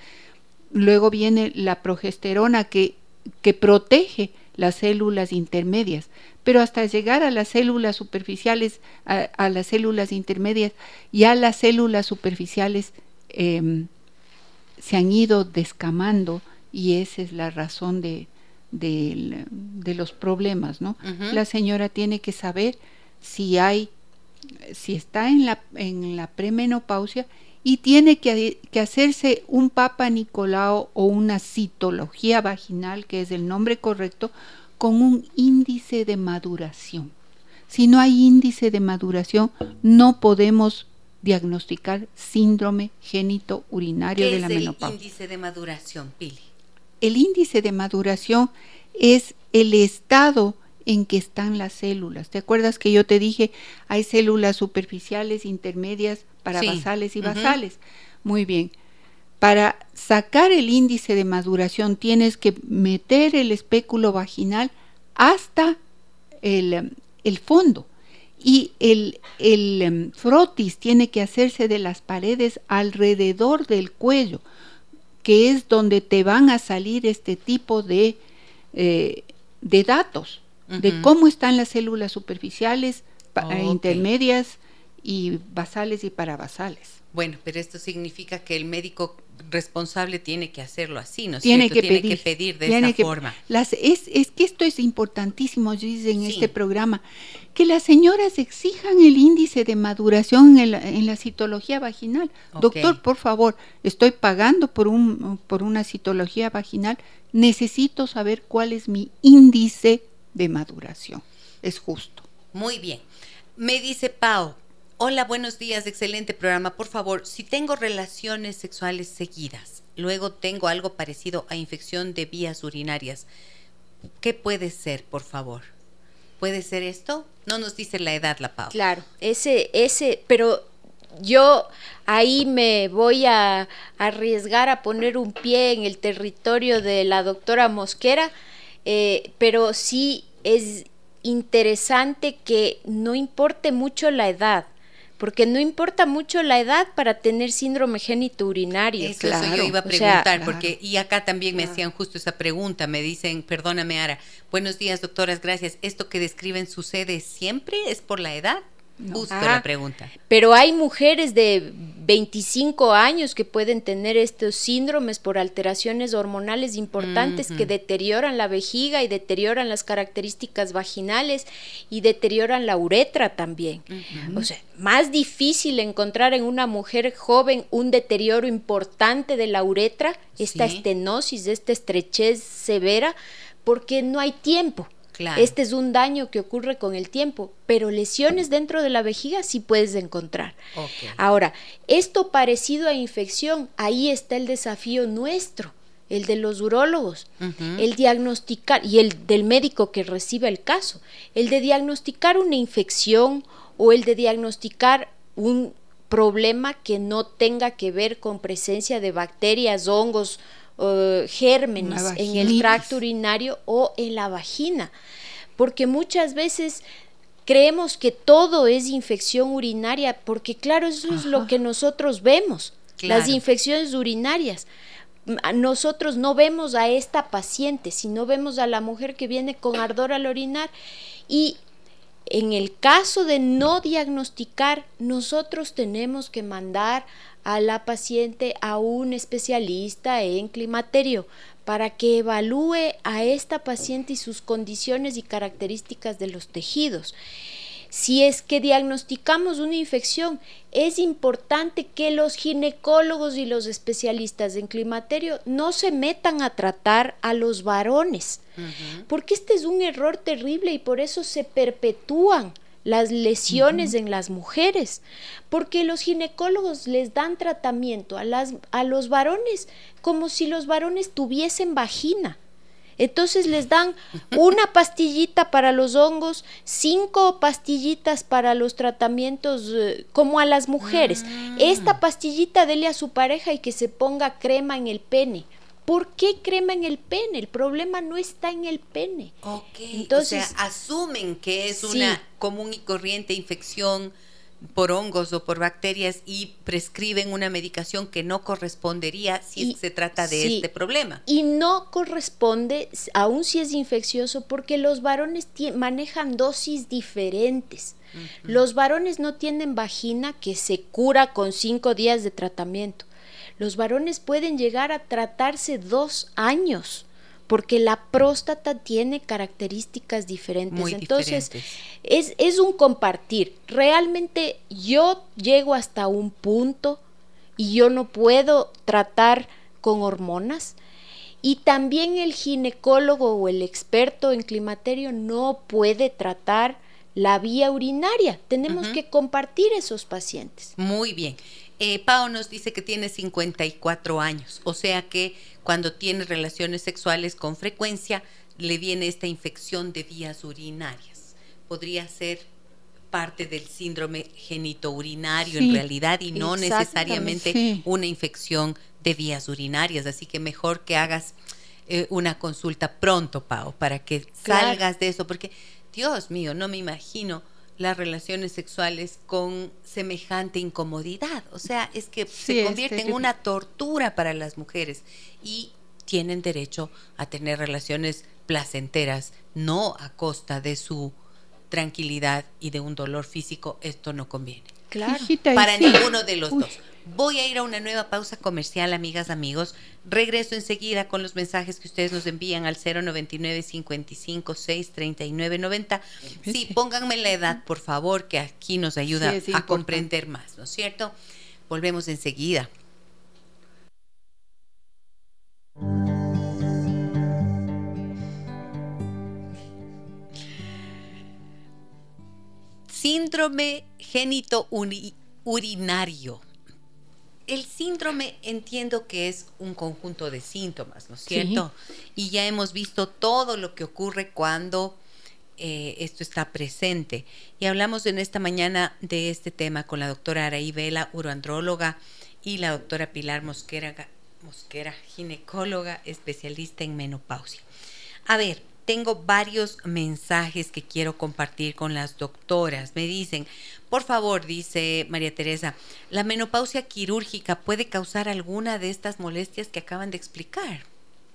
Luego viene la progesterona que, que protege las células intermedias, pero hasta llegar a las células superficiales, a, las células intermedias y a las células superficiales em, se han ido descamando y esa es la razón de, de, los problemas, ¿no? La señora tiene que saber si hay, si está en la, en la premenopausia y tiene que, que, hacerse un papa Nicolau o una citología vaginal, que es el nombre correcto, con un índice de maduración. Si no hay índice de maduración, no podemos diagnosticar síndrome génito urinario de la menopausia. ¿Qué es el índice de maduración, Pili? El índice de maduración es el estado en que están las células. ¿Te acuerdas que yo te dije hay células superficiales, intermedias, parabasales y basales? Muy bien. Para sacar el índice de maduración tienes que meter el espéculo vaginal hasta el, el fondo y el, el em, frotis tiene que hacerse de las paredes alrededor del cuello, que es donde te van a salir este tipo de, eh, de datos, de cómo están las células superficiales, intermedias y basales y parabasales. Bueno, pero esto significa que el médico responsable tiene que hacerlo así, ¿no tiene Que tiene pedir, que pedir de esa forma. Las, es, es, que esto es importantísimo, dice en este programa, que las señoras exijan el índice de maduración en la, en la citología vaginal. Doctor, por favor, estoy pagando por, un, por una citología vaginal, necesito saber cuál es mi índice de maduración. Es justo. Muy bien. Me dice Pau, Hola, buenos días, excelente programa. Por favor, si tengo relaciones sexuales seguidas, luego tengo algo parecido a infección de vías urinarias, ¿qué puede ser, por favor? ¿Puede ser esto? No nos dice la edad, la Pau. Claro, ese, ese, pero yo ahí me voy a arriesgar a poner un pie en el territorio de la doctora Mosquera, eh, pero sí es interesante que no importe mucho la edad porque no importa mucho la edad para tener síndrome génito urinario. Eso, yo iba a preguntar, porque y acá también me hacían justo esa pregunta, me dicen, perdóname Ara, buenos días doctoras, gracias, ¿esto que describen sucede siempre? ¿Es por la edad? Justo la pregunta. Pero hay mujeres de 25 años que pueden tener estos síndromes por alteraciones hormonales importantes que deterioran la vejiga y deterioran las características vaginales y deterioran la uretra también. O sea, más difícil encontrar en una mujer joven un deterioro importante de la uretra, esta estenosis, esta estrechez severa, porque no hay tiempo. Este es un daño que ocurre con el tiempo, pero lesiones dentro de la vejiga sí puedes encontrar. Ahora, esto parecido a infección, ahí está el desafío nuestro, el de los urólogos, el diagnosticar y el del médico que recibe el caso, el de diagnosticar una infección o el de diagnosticar un problema que no tenga que ver con presencia de bacterias, hongos, uh, gérmenes en el tracto urinario o en la vagina. Porque muchas veces creemos que todo es infección urinaria, porque claro, eso es lo que nosotros vemos, las infecciones urinarias. Nosotros no vemos a esta paciente, sino vemos a la mujer que viene con ardor al orinar y en el caso de no diagnosticar, nosotros tenemos que mandar a la paciente a un especialista en climaterio para que evalúe a esta paciente y sus condiciones y características de los tejidos. Si es que diagnosticamos una infección, es importante que los ginecólogos y los especialistas en climaterio no se metan a tratar a los varones, porque este es un error terrible y por eso se perpetúan las lesiones en las mujeres, porque los ginecólogos les dan tratamiento a, las, a los varones como si los varones tuviesen vagina. Entonces les dan una pastillita para los hongos, cinco pastillitas para los tratamientos eh, como a las mujeres. Ah. Esta pastillita dele a su pareja y que se ponga crema en el pene. ¿Por qué crema en el pene? El problema no está en el pene. Ok, Entonces, o sea, asumen que es una común y corriente infección por hongos o por bacterias y prescriben una medicación que no correspondería si se trata de este problema. Y no corresponde, aun si es infeccioso, porque los varones manejan dosis diferentes. Los varones no tienen vagina que se cura con cinco días de tratamiento. Los varones pueden llegar a tratarse dos años porque la próstata tiene características diferentes. Entonces, Es, es un compartir. Realmente yo llego hasta un punto y yo no puedo tratar con hormonas. Y también el ginecólogo o el experto en climaterio no puede tratar la vía urinaria. Tenemos que compartir esos pacientes. Muy bien. Eh, Pau nos dice que tiene 54 años, o sea que cuando tiene relaciones sexuales con frecuencia le viene esta infección de vías urinarias. Podría ser parte del síndrome genitourinario en realidad y no necesariamente una infección de vías urinarias. Así que mejor que hagas eh, una consulta pronto, Pau, para que salgas de eso, porque Dios mío, no me imagino las relaciones sexuales con semejante incomodidad. O sea, es que se convierte en una tortura para las mujeres y tienen derecho a tener relaciones placenteras, no a costa de su tranquilidad y de un dolor físico. Esto no conviene. Claro. para ninguno de los dos. Voy a ir a una nueva pausa comercial, amigas, amigos. Regreso enseguida con los mensajes que ustedes nos envían al 099 55 6 39 90. Sí, pónganme la edad, por favor, que aquí nos ayuda a comprender más, ¿no es cierto? Volvemos enseguida. Síndrome génito urinario el síndrome entiendo que es un conjunto de síntomas, ¿no es cierto? Y ya hemos visto todo lo que ocurre cuando eh, esto está presente. Y hablamos en esta mañana de este tema con la doctora Araí Vela, uroandróloga, y la doctora Pilar Mosquera, Mosquera, ginecóloga especialista en menopausia. A ver, tengo varios mensajes que quiero compartir con las doctoras. Me dicen, por favor, dice María Teresa, ¿la menopausia quirúrgica puede causar alguna de estas molestias que acaban de explicar?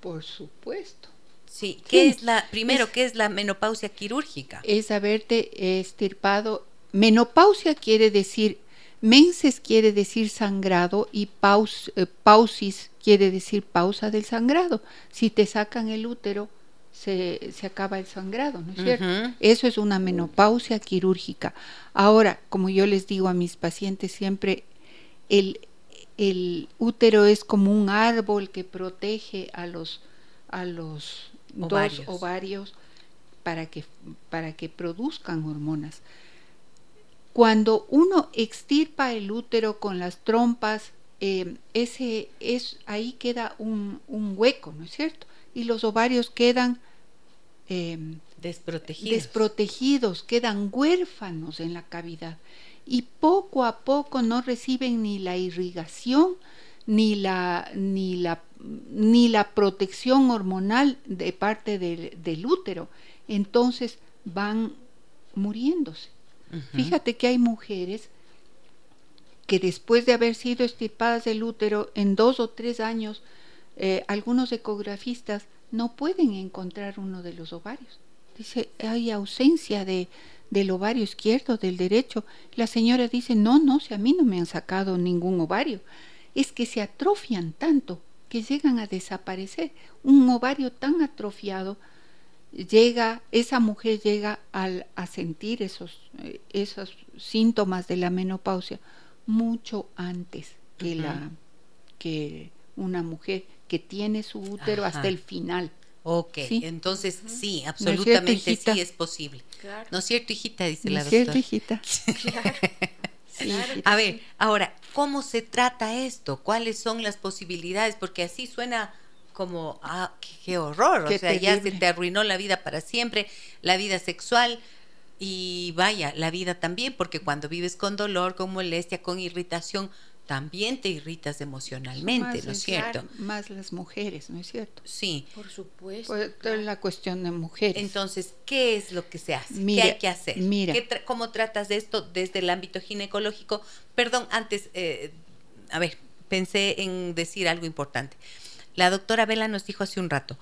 Por supuesto. Sí, ¿qué es la, primero, qué es la menopausia quirúrgica? Es haberte estirpado. Menopausia quiere decir, menses quiere decir sangrado y paus, eh, pausis quiere decir pausa del sangrado. Si te sacan el útero, se, se acaba el sangrado, ¿no es cierto? Eso es una menopausia quirúrgica. Ahora, como yo les digo a mis pacientes siempre, el, el útero es como un árbol que protege a los, a los dos ovarios para que, para que produzcan hormonas. Cuando uno extirpa el útero con las trompas, eh, ese es ahí queda un, un, hueco, ¿no es cierto? Y los ovarios quedan Em, desprotegidos. desprotegidos, quedan huérfanos en la cavidad. y poco a poco no reciben ni la irrigación ni la, ni la, ni la protección hormonal de parte del, del útero. Entonces van muriéndose. Fíjate que hay mujeres que después de haber sido estirpadas del útero en dos o tres años, eh, algunos ecografistas no pueden encontrar uno de los ovarios. Dice, hay ausencia de, del ovario izquierdo, del derecho. La señora dice, no, no, si a mí no me han sacado ningún ovario. Es que se atrofian tanto que llegan a desaparecer. Un ovario tan atrofiado llega, esa mujer llega al, a sentir esos, eh, esos síntomas de la menopausia mucho antes que, la, que una mujer que tiene su útero hasta el final. Ok, entonces sí, absolutamente sí es posible. ¿No es cierto, hijita? Dice la doctora. cierto, hijita. A ver, ahora, ¿cómo se trata esto? ¿Cuáles son las posibilidades? Porque así suena como, ah, qué, horror, o sea, ya se te arruinó la vida para siempre, la vida sexual y vaya, la vida también, porque cuando vives con dolor, con molestia, con irritación, también te irritas emocionalmente, ¿no es cierto? Más las mujeres, ¿no es cierto? Sí. Por supuesto. Pues, es la cuestión de mujeres. Entonces, ¿qué es lo que se hace? ¿Qué hay que hacer? Mira. ¿Cómo tratas de esto desde el ámbito ginecológico? Perdón, antes, eh, a ver, pensé en decir algo importante. La doctora Vela nos dijo hace un rato,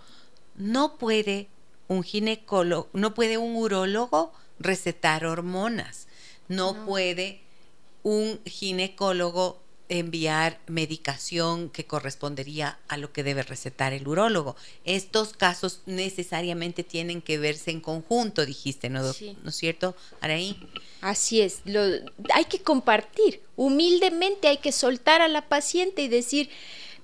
no puede un ginecólogo, no puede un urólogo recetar hormonas, no, puede un ginecólogo enviar medicación que correspondería a lo que debe recetar el urólogo. Estos casos necesariamente tienen que verse en conjunto, dijiste, ¿no, ¿No es cierto, Araí? Así es, lo, hay que compartir, humildemente hay que soltar a la paciente y decir,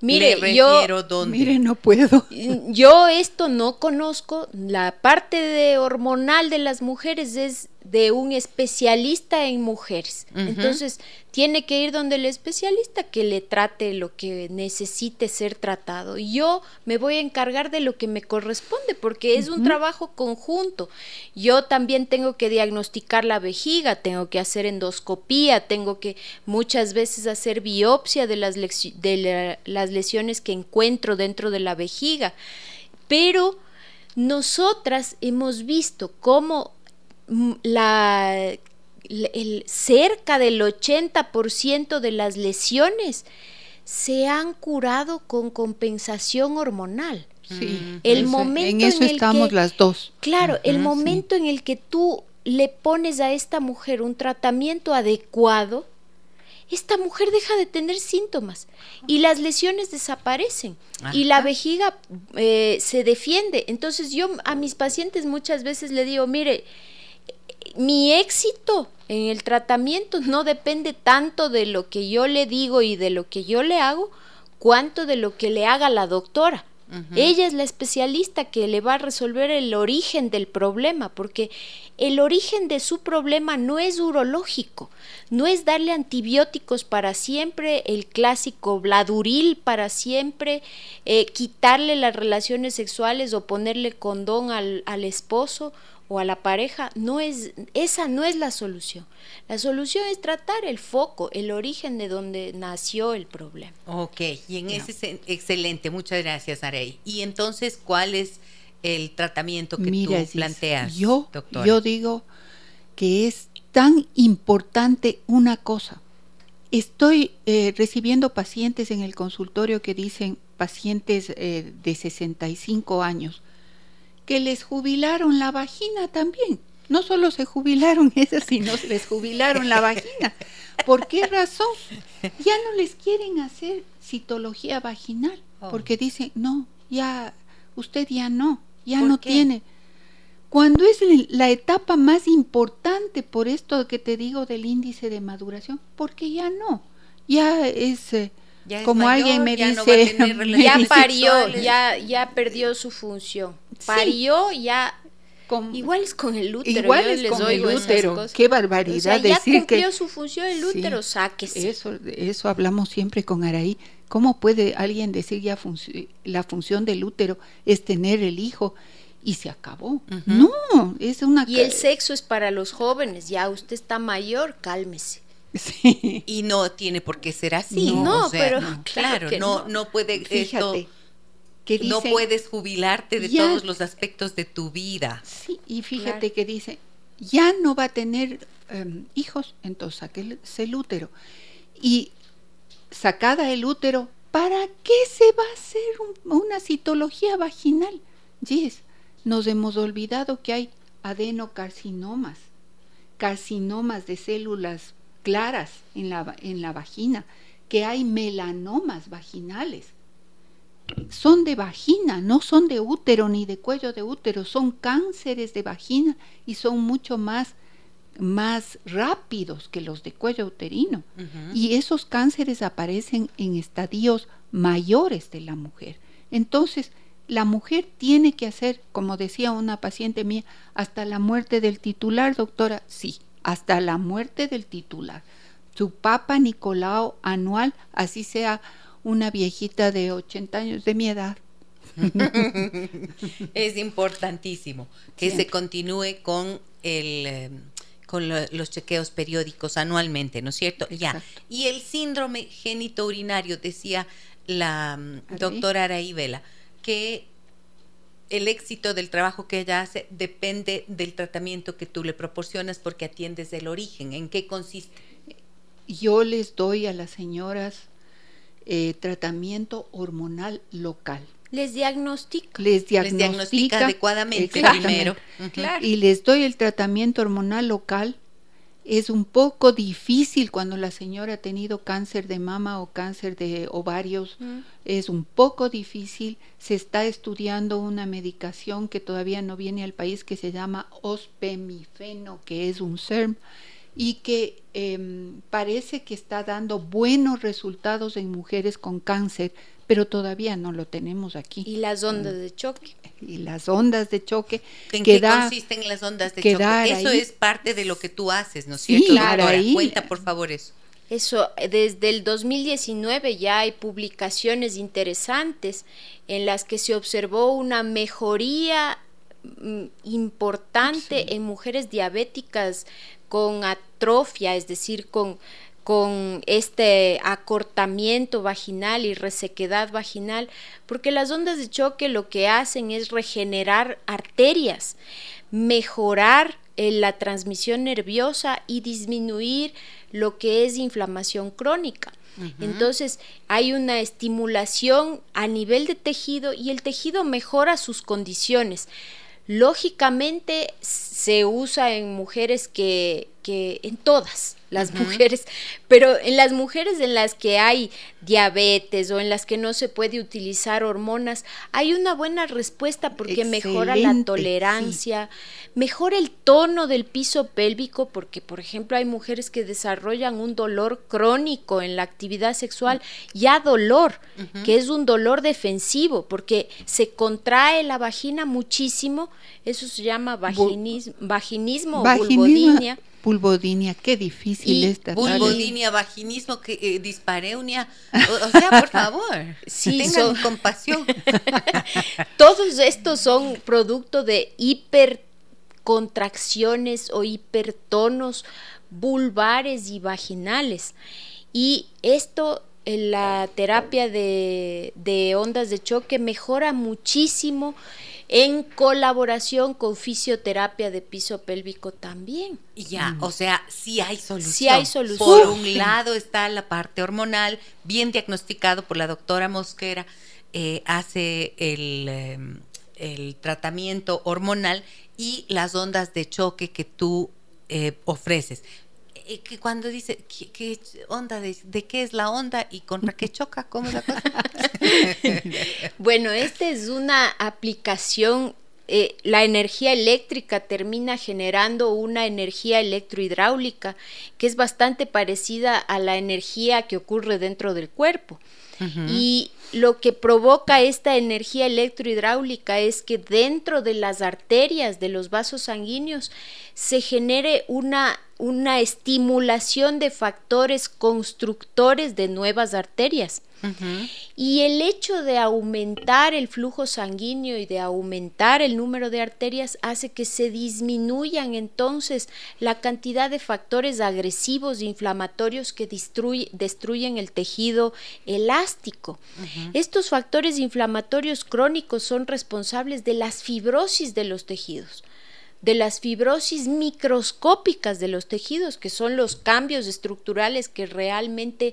Mire, yo, mire, no puedo. Yo esto no conozco. La parte de hormonal de las mujeres es de un especialista en mujeres. Entonces, tiene que ir donde el especialista que le trate lo que necesite ser tratado. Yo me voy a encargar de lo que me corresponde porque es un trabajo conjunto. Yo también tengo que diagnosticar la vejiga, tengo que hacer endoscopía, tengo que muchas veces hacer biopsia de las, de las lesiones que encuentro dentro de la vejiga. Pero nosotras hemos visto cómo la el, cerca del 80% de las lesiones se han curado con compensación hormonal. Sí, el momento en eso estamos las dos. Claro, el momento en el que tú le pones a esta mujer un tratamiento adecuado, esta mujer deja de tener síntomas y las lesiones desaparecen y la vejiga eh, se defiende. Entonces yo a mis pacientes muchas veces le digo, mire, mi éxito en el tratamiento no depende tanto de lo que yo le digo y de lo que yo le hago, cuanto de lo que le haga la doctora. Ella es la especialista que le va a resolver el origen del problema, porque el origen de su problema no es urológico, no es darle antibióticos para siempre, el clásico bladuril para siempre, eh, quitarle las relaciones sexuales o ponerle condón al, al esposo o a la pareja, no es, esa no es la solución. La solución es tratar el foco, el origen de donde nació el problema. Ok, y en ese ese excelente, muchas gracias, Arey. Y entonces, ¿cuál es el tratamiento que tú planteas, yo, Yo digo que es tan importante una cosa. Estoy eh, recibiendo pacientes en el consultorio que dicen, pacientes eh, de 65 años, que les jubilaron la vagina también. No solo se jubilaron esas, sino les jubilaron la vagina. ¿Por qué razón? Ya no les quieren hacer citología vaginal, oh. porque dicen, no, ya, usted ya no, ya no tiene. Cuando es la etapa más importante por esto que te digo del índice de maduración, porque ya no, ya es... Eh, como alguien me dice, ya parió, ya, ya perdió su función. Parió, ya igual es con el útero. Igual es con el útero. Qué barbaridad ya cumplió su función el útero, sáquese. Eso, eso hablamos siempre con Araí. ¿Cómo puede alguien decir ya la función del útero es tener el hijo? Y se acabó. No, es una... Y el sexo es para los jóvenes, ya usted está mayor, cálmese. Sí. Y no tiene por qué ser así. No, pero claro, no, no, puede Fíjate, que no puedes jubilarte de todos los aspectos de tu vida. Sí, y fíjate que dice, ya no va a tener em, hijos, entonces saque el útero. Y sacada el útero, ¿para qué se va a hacer una citología vaginal? Yes, nos hemos olvidado que hay adenocarcinomas, carcinomas de células claras en la, en la vagina, que hay melanomas vaginales. Son de vagina, no son de útero ni de cuello de útero, son cánceres de vagina y son mucho más más rápidos que los de cuello uterino. Y esos cánceres aparecen en estadios mayores de la mujer. Entonces, la mujer tiene que hacer, como decía una paciente mía, hasta la muerte del titular, doctora, sí, hasta la muerte del titular. Su papa Nicolau anual, así sea una viejita de 80 años de mi edad. es importantísimo que se continúe con el eh, con los chequeos periódicos anualmente, ¿no es cierto? Ya. Y el síndrome génito urinario, decía la mm, doctora Araí Vela, que el éxito del trabajo que ella hace depende del tratamiento que tú le proporcionas porque atiendes el origen. ¿En qué consiste? Yo les doy a las señoras eh, tratamiento hormonal local. Les diagnostica. Les diagnostica, adecuadamente primero. Y les doy el tratamiento hormonal local es un poco difícil cuando la señora ha tenido cáncer de mama o cáncer de ovarios. Mm. Es un poco difícil. Se está estudiando una medicación que todavía no viene al país que se llama ospemifeno, que es un SERM y que em, parece que está dando buenos resultados en mujeres con cáncer, pero todavía no lo tenemos aquí. ¿Y las ondas de choque? Y las ondas de choque. ¿En qué consisten las ondas de choque? Eso es parte de lo que tú haces, ¿no es cierto? claro, cuenta por favor eso. Eso, desde el 2019 ya hay publicaciones interesantes en las que se observó una mejoría mm, importante en mujeres diabéticas con atrofia, es decir, con, con este acortamiento vaginal y resequedad vaginal, porque las ondas de choque lo que hacen es regenerar arterias, mejorar eh, la transmisión nerviosa y disminuir lo que es inflamación crónica. Entonces hay una estimulación a nivel de tejido y el tejido mejora sus condiciones. Lógicamente se usa en mujeres que, que en todas las mujeres, pero en las mujeres en las que hay diabetes o en las que no se puede utilizar hormonas, hay una buena respuesta porque mejora la tolerancia, mejora el tono del piso pélvico, porque por ejemplo hay mujeres que desarrollan un dolor crónico en la actividad sexual, ya dolor, que es un dolor defensivo, porque se contrae la vagina muchísimo, eso se llama vaginismo, vaginismo o vulvodinia Pulvodinia, qué difícil es Pulvodinia, vaginismo, que, eh, dispareunia. O, sea, por favor, sí, tengan compasión. Todos estos son producto de hipercontracciones o hipertonos vulvares y vaginales. Y esto en la terapia de, de ondas de choque mejora muchísimo en colaboración con fisioterapia de piso pélvico también. Ya, mm. o sea, sí hay solución. Sí hay solución. Por un lado está la parte hormonal, bien diagnosticado por la doctora Mosquera, eh, hace el, em, el, tratamiento hormonal y las ondas de choque que tú eh, ofreces. Eh, que cuando dice ¿qué, onda de, qué es la onda y contra qué choca, ¿cómo es la cosa? bueno, esta es una aplicación eh, la energía eléctrica termina generando una energía electrohidráulica que es bastante parecida a la energía que ocurre dentro del cuerpo. Y lo que provoca esta energía electrohidráulica es que dentro de las arterias de los vasos sanguíneos se genere una, una estimulación de factores constructores de nuevas arterias. Y el hecho de aumentar el flujo sanguíneo y de aumentar el número de arterias hace que se disminuyan entonces la cantidad de factores agresivos e inflamatorios que destruyen el tejido elástico. Estos factores inflamatorios crónicos son responsables de las fibrosis de los tejidos de las fibrosis microscópicas de los tejidos, que son los cambios estructurales que realmente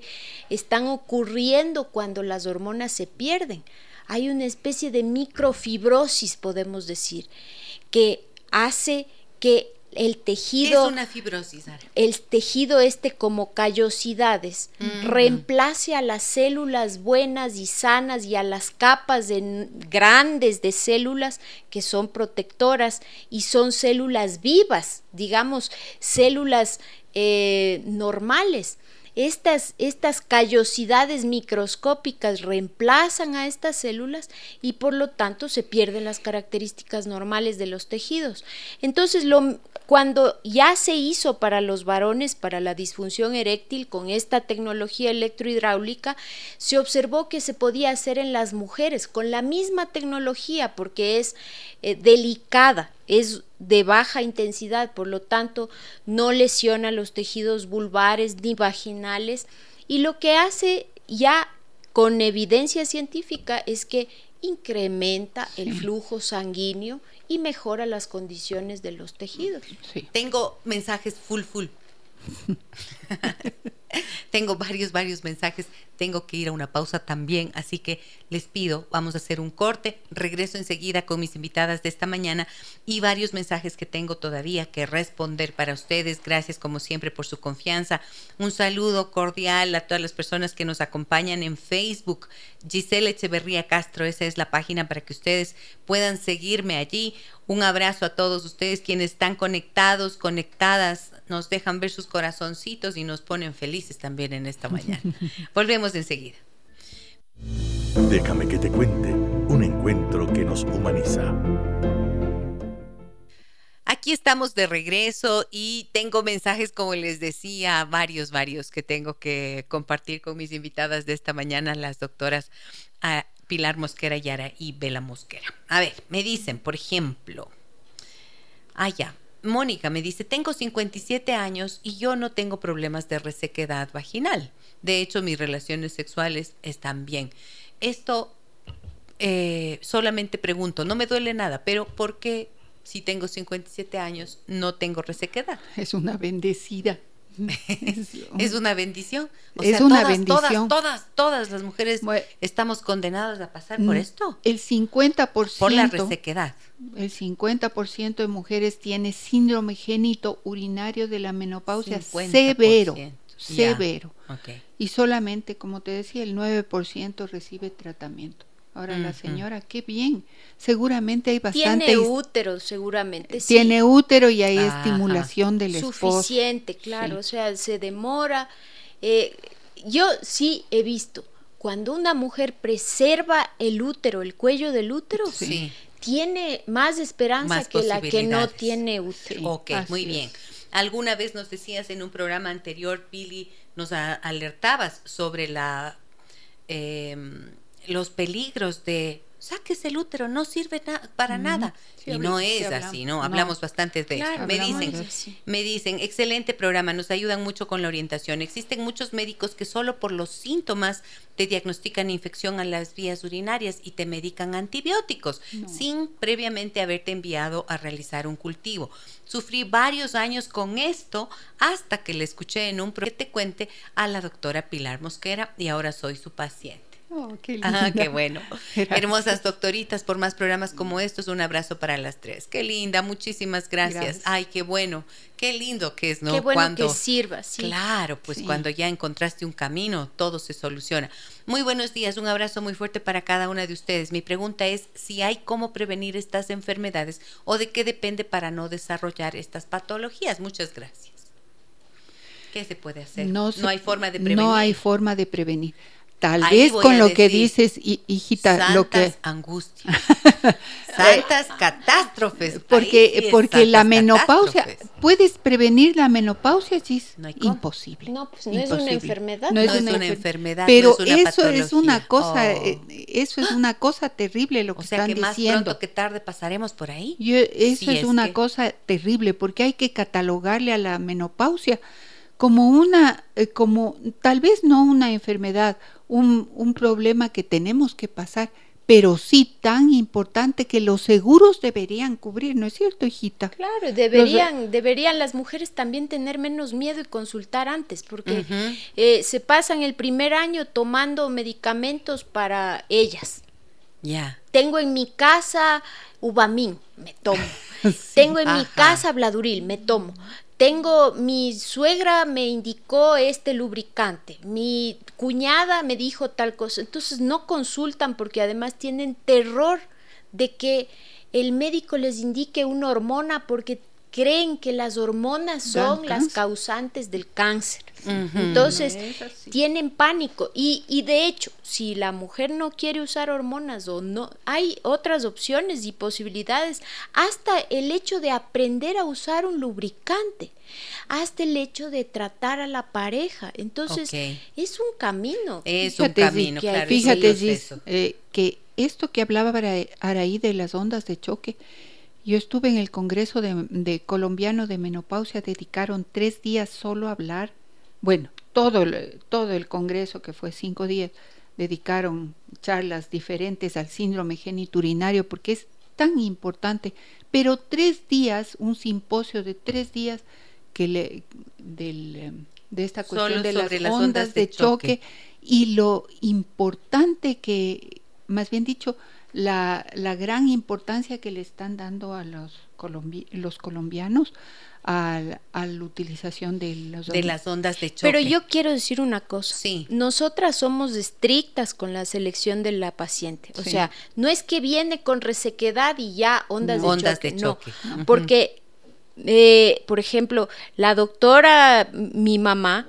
están ocurriendo cuando las hormonas se pierden. Hay una especie de microfibrosis, podemos decir, que hace que el tejido. es una fibrosis? El tejido este como callosidades reemplace a las células buenas y sanas y a las capas grandes de células que son protectoras y son células vivas, digamos, células eh, normales. Estas, estas callosidades microscópicas reemplazan a estas células y por lo tanto se pierden las características normales de los tejidos. Entonces, lo, cuando ya se hizo para los varones, para la disfunción eréctil con esta tecnología electrohidráulica, se observó que se podía hacer en las mujeres con la misma tecnología porque es eh, delicada, es de baja intensidad, por lo tanto no lesiona los tejidos vulvares ni vaginales y lo que hace ya con evidencia científica es que incrementa el flujo sanguíneo y mejora las condiciones de los tejidos. Tengo mensajes full full. Tengo varios, varios mensajes. Tengo que ir a una pausa también, así que les pido, vamos a hacer un corte. Regreso enseguida con mis invitadas de esta mañana y varios mensajes que tengo todavía que responder para ustedes. Gracias como siempre por su confianza. Un saludo cordial a todas las personas que nos acompañan en Facebook. Giselle Echeverría Castro, esa es la página para que ustedes puedan seguirme allí. Un abrazo a todos ustedes quienes están conectados, conectadas, nos dejan ver sus corazoncitos y nos ponen felices también en esta mañana. Volvemos enseguida. Déjame que te cuente un encuentro que nos humaniza. Aquí estamos de regreso y tengo mensajes, como les decía, varios, varios que tengo que compartir con mis invitadas de esta mañana, las doctoras ah, Pilar Mosquera Yara y Bela Mosquera. A ver, me dicen, por ejemplo, ah, ya, Mónica me dice, tengo 57 años y yo no tengo problemas de resequedad vaginal. De hecho, mis relaciones sexuales están bien. Esto eh, solamente pregunto, no me duele nada, pero ¿por qué si tengo 57 años no tengo resequedad? Es una bendecida. Es una bendición. es una bendición. Todas, todas, todas las mujeres estamos condenadas a pasar por mm, esto. El 50%. Por la resequedad. El 50% de mujeres tiene síndrome génito urinario de la menopausia severo. Severo. Y solamente, como te decía, el 9% recibe tratamiento. Ahora la señora, qué bien. Seguramente hay bastante. Tiene útero, seguramente. Tiene útero y hay estimulación del esposo. Suficiente, claro. O sea, se demora. Eh, yo sí he visto cuando una mujer preserva el útero, el cuello del útero, tiene más esperanza que la que no tiene útero. Ok, muy bien. Alguna vez nos decías en un programa anterior, Pili, nos alertabas sobre la em, los peligros de saques el útero, no sirve para nada. y no es así, ¿no? Hablamos bastante de eso. Me dicen, me dicen, excelente programa, nos ayudan mucho con la orientación. Existen muchos médicos que solo por los síntomas te diagnostican infección a las vías urinarias y te medican antibióticos sin previamente haberte enviado a realizar un cultivo. Sufrí varios años con esto hasta que le escuché en un programa que te cuente a la doctora Pilar Mosquera y ahora soy su paciente. Oh, qué, ah, qué bueno. Hermosas doctoritas, por más programas como estos, un abrazo para las tres. Qué linda, muchísimas gracias. Ay, qué bueno, qué lindo que es, ¿no? Qué bueno cuando, que sirva, sí. Claro, pues cuando ya encontraste un camino, todo se soluciona. Muy buenos días, un abrazo muy fuerte para cada una de ustedes. Mi pregunta es si hay cómo prevenir estas enfermedades o de qué depende para no desarrollar estas patologías. Muchas gracias. ¿Qué se puede hacer? No, hay forma de prevenir. No hay forma de prevenir tal vez con lo que dices, hijita, lo que angustias, santas catástrofes, porque porque la menopausia puedes prevenir la menopausia, Gis, imposible. No, pues no es una enfermedad, no, es, una, enfermedad, pero es una eso es una cosa, oh. eh, eso es una cosa terrible lo que o sea están que más diciendo. pronto que tarde pasaremos por ahí. eso es, una cosa terrible porque hay que catalogarle a la menopausia como una, eh, como tal vez no una enfermedad, un, un problema que tenemos que pasar, pero sí tan importante que los seguros deberían cubrir, ¿no es cierto, hijita? Claro, deberían, deberían las mujeres también tener menos miedo y consultar antes, porque eh, se pasan el primer año tomando medicamentos para ellas. Ya. Tengo en mi casa Ubamín, me tomo. Tengo en mi casa Bladuril, me tomo tengo, mi suegra me indicó este lubricante, mi cuñada me dijo tal cosa, entonces no consultan porque además tienen terror de que el médico les indique una hormona porque creen que las hormonas son las causantes del cáncer. Entonces, tienen pánico. Y, y, de hecho, si la mujer no quiere usar hormonas o no, hay otras opciones y posibilidades. Hasta el hecho de aprender a usar un lubricante. Hasta el hecho de tratar a la pareja. Entonces, es un camino. Es un camino, claro. Fíjate, eh, que esto que hablaba Araí de las ondas de choque, yo estuve en el Congreso de, Colombiano de Menopausia, dedicaron tres días solo a hablar, bueno, todo el, todo el Congreso, que fue cinco días, dedicaron charlas diferentes al síndrome geniturinario, porque es tan importante, pero tres días, un simposio de tres días que le, del, de esta cuestión de las, ondas, de, choque. y lo importante que, más bien dicho, la, la gran importancia que le están dando a los, los colombianos a, la utilización de, de las ondas de choque. Pero yo quiero decir una cosa. Sí. Nosotras somos estrictas con la selección de la paciente. O sea, no es que viene con resequedad y ya ondas, de, choque. No, porque, eh, por ejemplo, la doctora, mi mamá,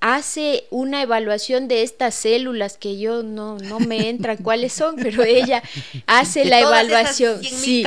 hace una evaluación de estas células que yo no, no me entran cuáles son, pero ella hace la evaluación, sí,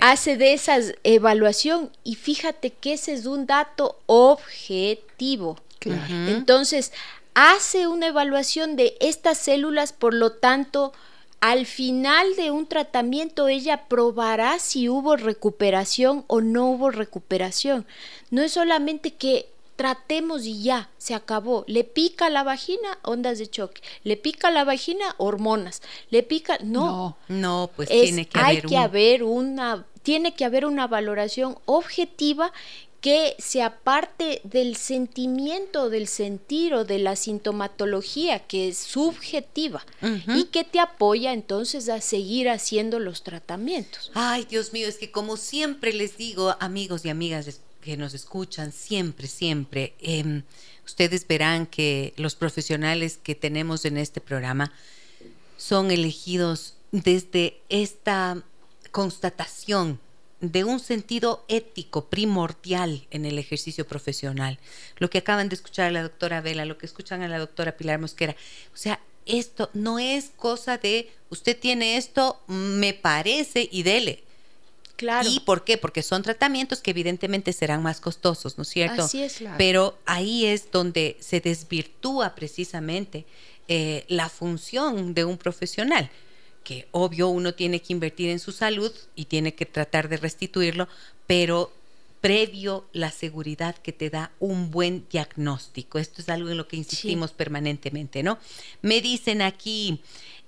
hace de esas evaluación y fíjate que ese es un dato objetivo. Entonces, hace una evaluación de estas células, por lo tanto, al final de un tratamiento ella probará si hubo recuperación o no hubo recuperación. No es solamente que tratemos y ya, se acabó. Le pica la vagina, ondas de choque. Le pica la vagina, hormonas. Le pica, no. No, pues tiene que hay haber que haber una tiene que haber una valoración objetiva que se aparte del sentimiento, del sentir o de la sintomatología que es subjetiva y que te apoya entonces a seguir haciendo los tratamientos. Ay, Dios mío, es que como siempre les digo, amigos y amigas que nos escuchan siempre, siempre, em, ustedes verán que los profesionales que tenemos en este programa son elegidos desde esta constatación de un sentido ético primordial en el ejercicio profesional. Lo que acaban de escuchar a la doctora Vela, lo que escuchan a la doctora Pilar Mosquera. O sea, esto no es cosa de usted tiene esto, me parece y dele. ¿Y por qué? Porque son tratamientos que evidentemente serán más costosos, ¿no es cierto? Así es, Pero ahí es donde se desvirtúa precisamente eh, la función de un profesional, que obvio uno tiene que invertir en su salud y tiene que tratar de restituirlo, pero previo la seguridad que te da un buen diagnóstico. Esto es algo en lo que insistimos permanentemente, ¿no? Me dicen aquí,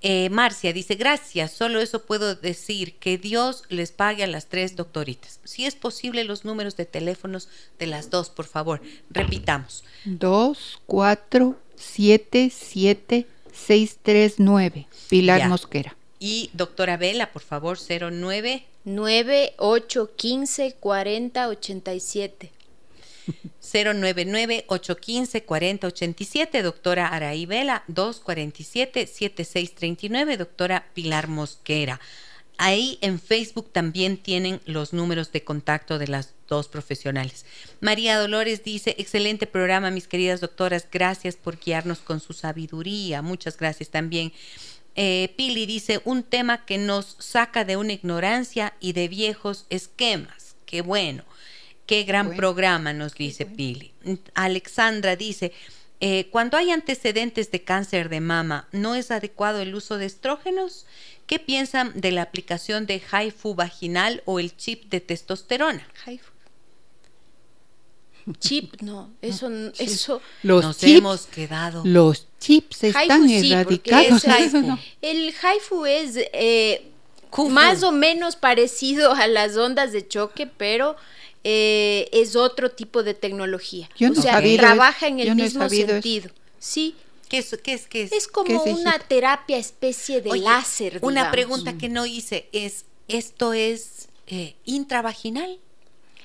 eh, Marcia dice, gracias, solo eso puedo decir, que Dios les pague a las tres doctoritas. Si es posible, los números de teléfonos de las dos, por favor, repitamos. 2, 4, 7, 7, 6, 3, 9, Pilar Mosquera. Y doctora Vela, por favor, 09. 9, 8, 15, 40, 87. 099-815-4087, doctora Araí Vela, 247-7639, doctora Pilar Mosquera. Ahí en Facebook también tienen los números de contacto de las dos profesionales. María Dolores dice, excelente programa, mis queridas doctoras, gracias por guiarnos con su sabiduría. Muchas gracias también. Eh, Pili dice, un tema que nos saca de una ignorancia y de viejos esquemas. Qué bueno. Qué gran programa, nos dice Pili. Alexandra dice, eh, cuando hay antecedentes de cáncer de mama, ¿no es adecuado el uso de estrógenos? ¿Qué piensan de la aplicación de HIFU vaginal o el chip de testosterona? Chip, no, eso, eso los nos hemos quedado. Los chips están erradicados. El HIFU es eh, más o menos parecido a las ondas de choque, pero eh, es otro tipo de tecnología. o sea, trabaja en el mismo sentido. Sí. ¿Qué es, qué es, qué es? es como una terapia especie de láser. Una pregunta que no hice es, ¿esto es eh, intravaginal?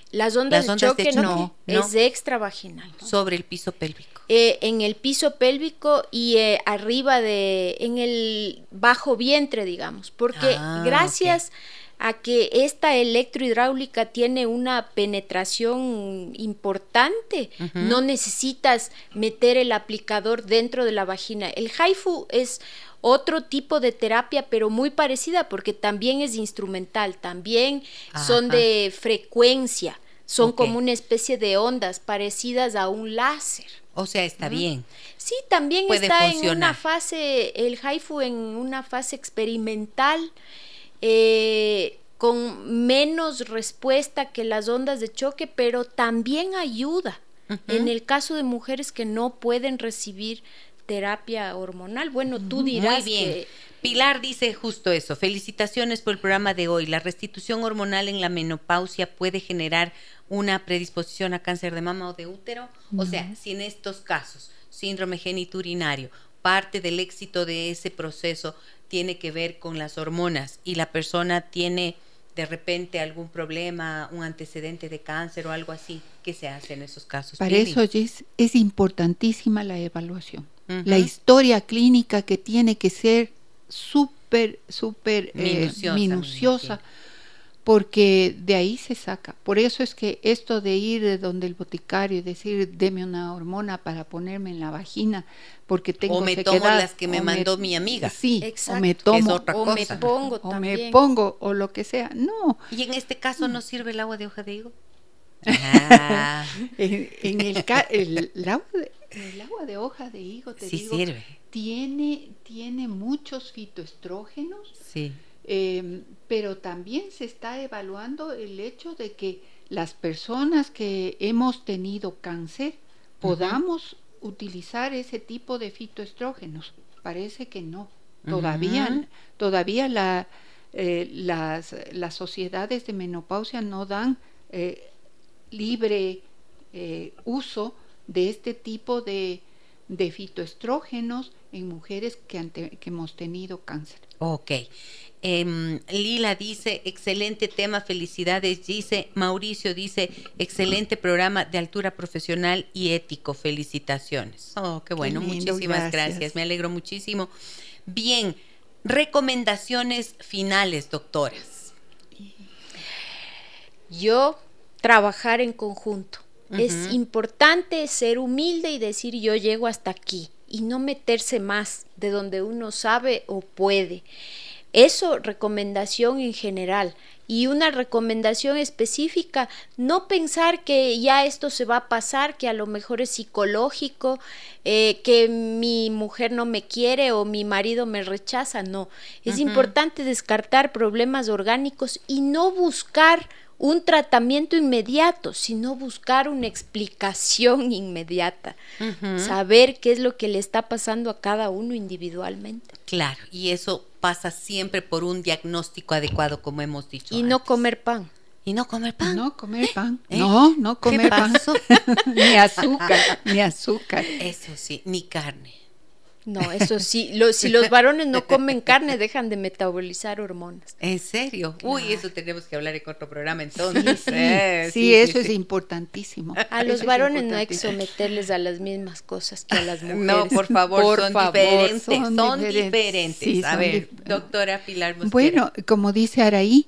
Las ondas, de, choque, no, es extravaginal. Sobre el piso pélvico. Eh, en el piso pélvico y arriba de, en el bajo vientre, digamos, porque ah, gracias a que esta electrohidráulica tiene una penetración importante. No necesitas meter el aplicador dentro de la vagina. El HIFU es otro tipo de terapia, pero muy parecida porque también es instrumental, también son de frecuencia, son como una especie de ondas parecidas a un láser. O sea, está bien. Sí, también está en una fase, el HIFU en una fase experimental eh, con menos respuesta que las ondas de choque, pero también ayuda en el caso de mujeres que no pueden recibir terapia hormonal. Bueno, tú dirás Muy bien. Pilar dice justo eso. Felicitaciones por el programa de hoy. La restitución hormonal en la menopausia puede generar una predisposición a cáncer de mama o de útero. O sea, si en estos casos, síndrome geniturinario, parte del éxito de ese proceso tiene que ver con las hormonas y la persona tiene de repente algún problema, un antecedente de cáncer o algo así, ¿qué se hace en esos casos? Para eso es, es, importantísima la evaluación. La historia clínica que tiene que ser súper, súper eh, minuciosa porque de ahí se saca. Por eso es que esto de ir de donde el boticario y decir, deme una hormona para ponerme en la vagina, porque tengo o me tomo las que me mandó mi amiga. Sí, o me tomo, o me pongo o me pongo, o lo que sea. No. ¿Y en este caso no sirve el agua de hoja de higo? Ah. en, el, el, agua de, el, agua de, hoja de higo, te sí sirve. Tiene, tiene muchos fitoestrógenos. Sí Em, pero también se está evaluando el hecho de que las personas que hemos tenido cáncer podamos utilizar ese tipo de fitoestrógenos. Parece que no. Todavía, todavía la, eh, las, las, sociedades de menopausia no dan eh, libre eh, uso de este tipo de, de fitoestrógenos en mujeres que, que hemos tenido cáncer. Ok. Em, Lila dice, excelente tema, felicidades. Dice, Mauricio dice, excelente programa de altura profesional y ético, felicitaciones. Oh, qué bueno, muchísimas gracias. me alegro muchísimo. Bien, recomendaciones finales, doctoras. Yo, trabajar en conjunto. Es importante ser humilde y decir yo llego hasta aquí y no meterse más de donde uno sabe o puede. Eso, recomendación en general. Y una recomendación específica, no pensar que ya esto se va a pasar, que a lo mejor es psicológico, eh, que mi mujer no me quiere o mi marido me rechaza, no. Es importante descartar problemas orgánicos y no buscar un tratamiento inmediato, sino buscar una explicación inmediata, saber qué es lo que le está pasando a cada uno individualmente. Claro, y eso pasa siempre por un diagnóstico adecuado, como hemos dicho. Y no comer pan. Y no comer pan. No comer pan. ¿Eh? No, no comer pan. ni azúcar, ni azúcar. Eso sí, ni carne. No, eso sí, si los varones no comen carne, dejan de metabolizar hormonas. ¿En serio? Uy, eso tenemos que hablar en otro programa entonces. Sí, eso es importantísimo. A los varones no hay que someterles a las mismas cosas que a las mujeres. No, por favor, son diferentes. Son, diferentes. a ver, doctora Pilar Mosquera. Bueno, como dice Araí,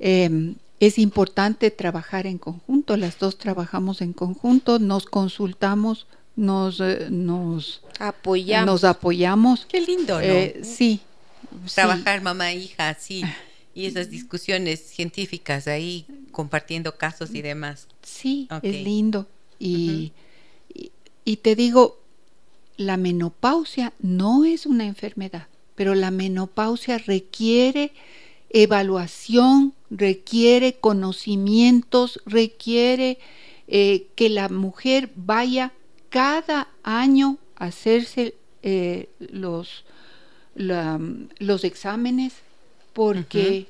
em, es importante trabajar en conjunto. Las dos trabajamos en conjunto, nos consultamos nos, eh, nos apoyamos. Nos apoyamos. Qué lindo, ¿no? Eh, sí. Trabajar mamá e hija, sí. Y esas discusiones científicas ahí compartiendo casos y demás. Sí, es lindo. Y, y, te digo, la menopausia no es una enfermedad, pero la menopausia requiere evaluación, requiere conocimientos, requiere eh, que la mujer vaya cada año hacerse eh, los, los exámenes porque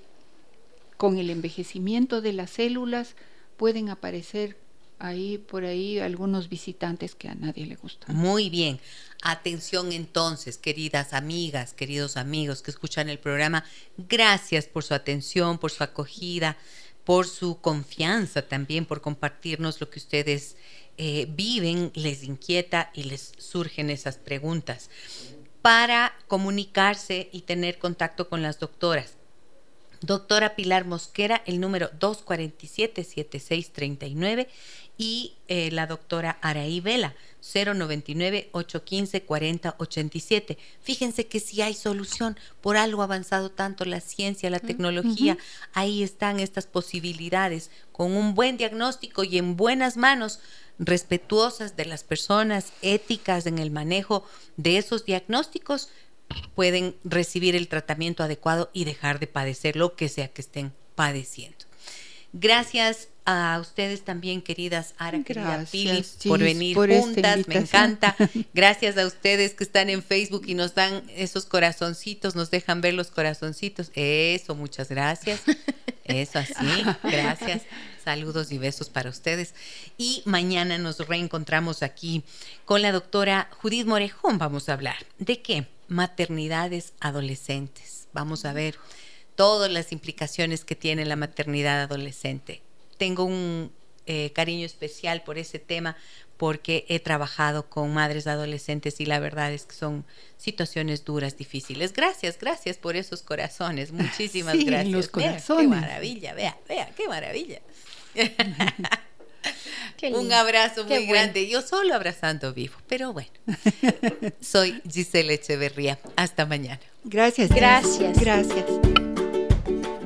con el envejecimiento de las células pueden aparecer ahí por ahí algunos visitantes que a nadie le gustan. Muy bien. Atención entonces, queridas amigas, queridos amigos que escuchan el programa. Gracias por su atención, por su acogida, por su confianza también, por compartirnos lo que ustedes eh, viven, les inquieta y les surgen esas preguntas. Para comunicarse y tener contacto con las doctoras. Doctora Pilar Mosquera, el número 247-7639 y eh, la doctora Araí Vela, 099-815-4087. Fíjense que si hay solución, por algo ha avanzado tanto la ciencia, la tecnología, ahí están estas posibilidades. Con un buen diagnóstico y en buenas manos, respetuosas de las personas, éticas en el manejo de esos diagnósticos, pueden recibir el tratamiento adecuado y dejar de padecer lo que sea que estén padeciendo. Gracias a ustedes también, queridas Ara, querida Pili, por venir juntas, me encanta. Gracias a ustedes que están en Facebook y nos dan esos corazoncitos, nos dejan ver los corazoncitos. Eso, muchas gracias. Eso así, gracias. Saludos y besos para ustedes. Y mañana nos reencontramos aquí con la doctora Judith Morejón. Vamos a hablar de qué? Maternidades adolescentes. Vamos a ver todas las implicaciones que tiene la maternidad adolescente. Tengo un eh, cariño especial por ese tema porque he trabajado con madres adolescentes y la verdad es que son situaciones duras, difíciles. Gracias, gracias por esos corazones. Muchísimas gracias. Los corazones. qué maravilla, vea, vea, qué maravilla. Un abrazo muy grande. Yo solo abrazando vivo, pero bueno. Soy Giselle Echeverría. Hasta mañana. Gracias. Gracias. Gracias.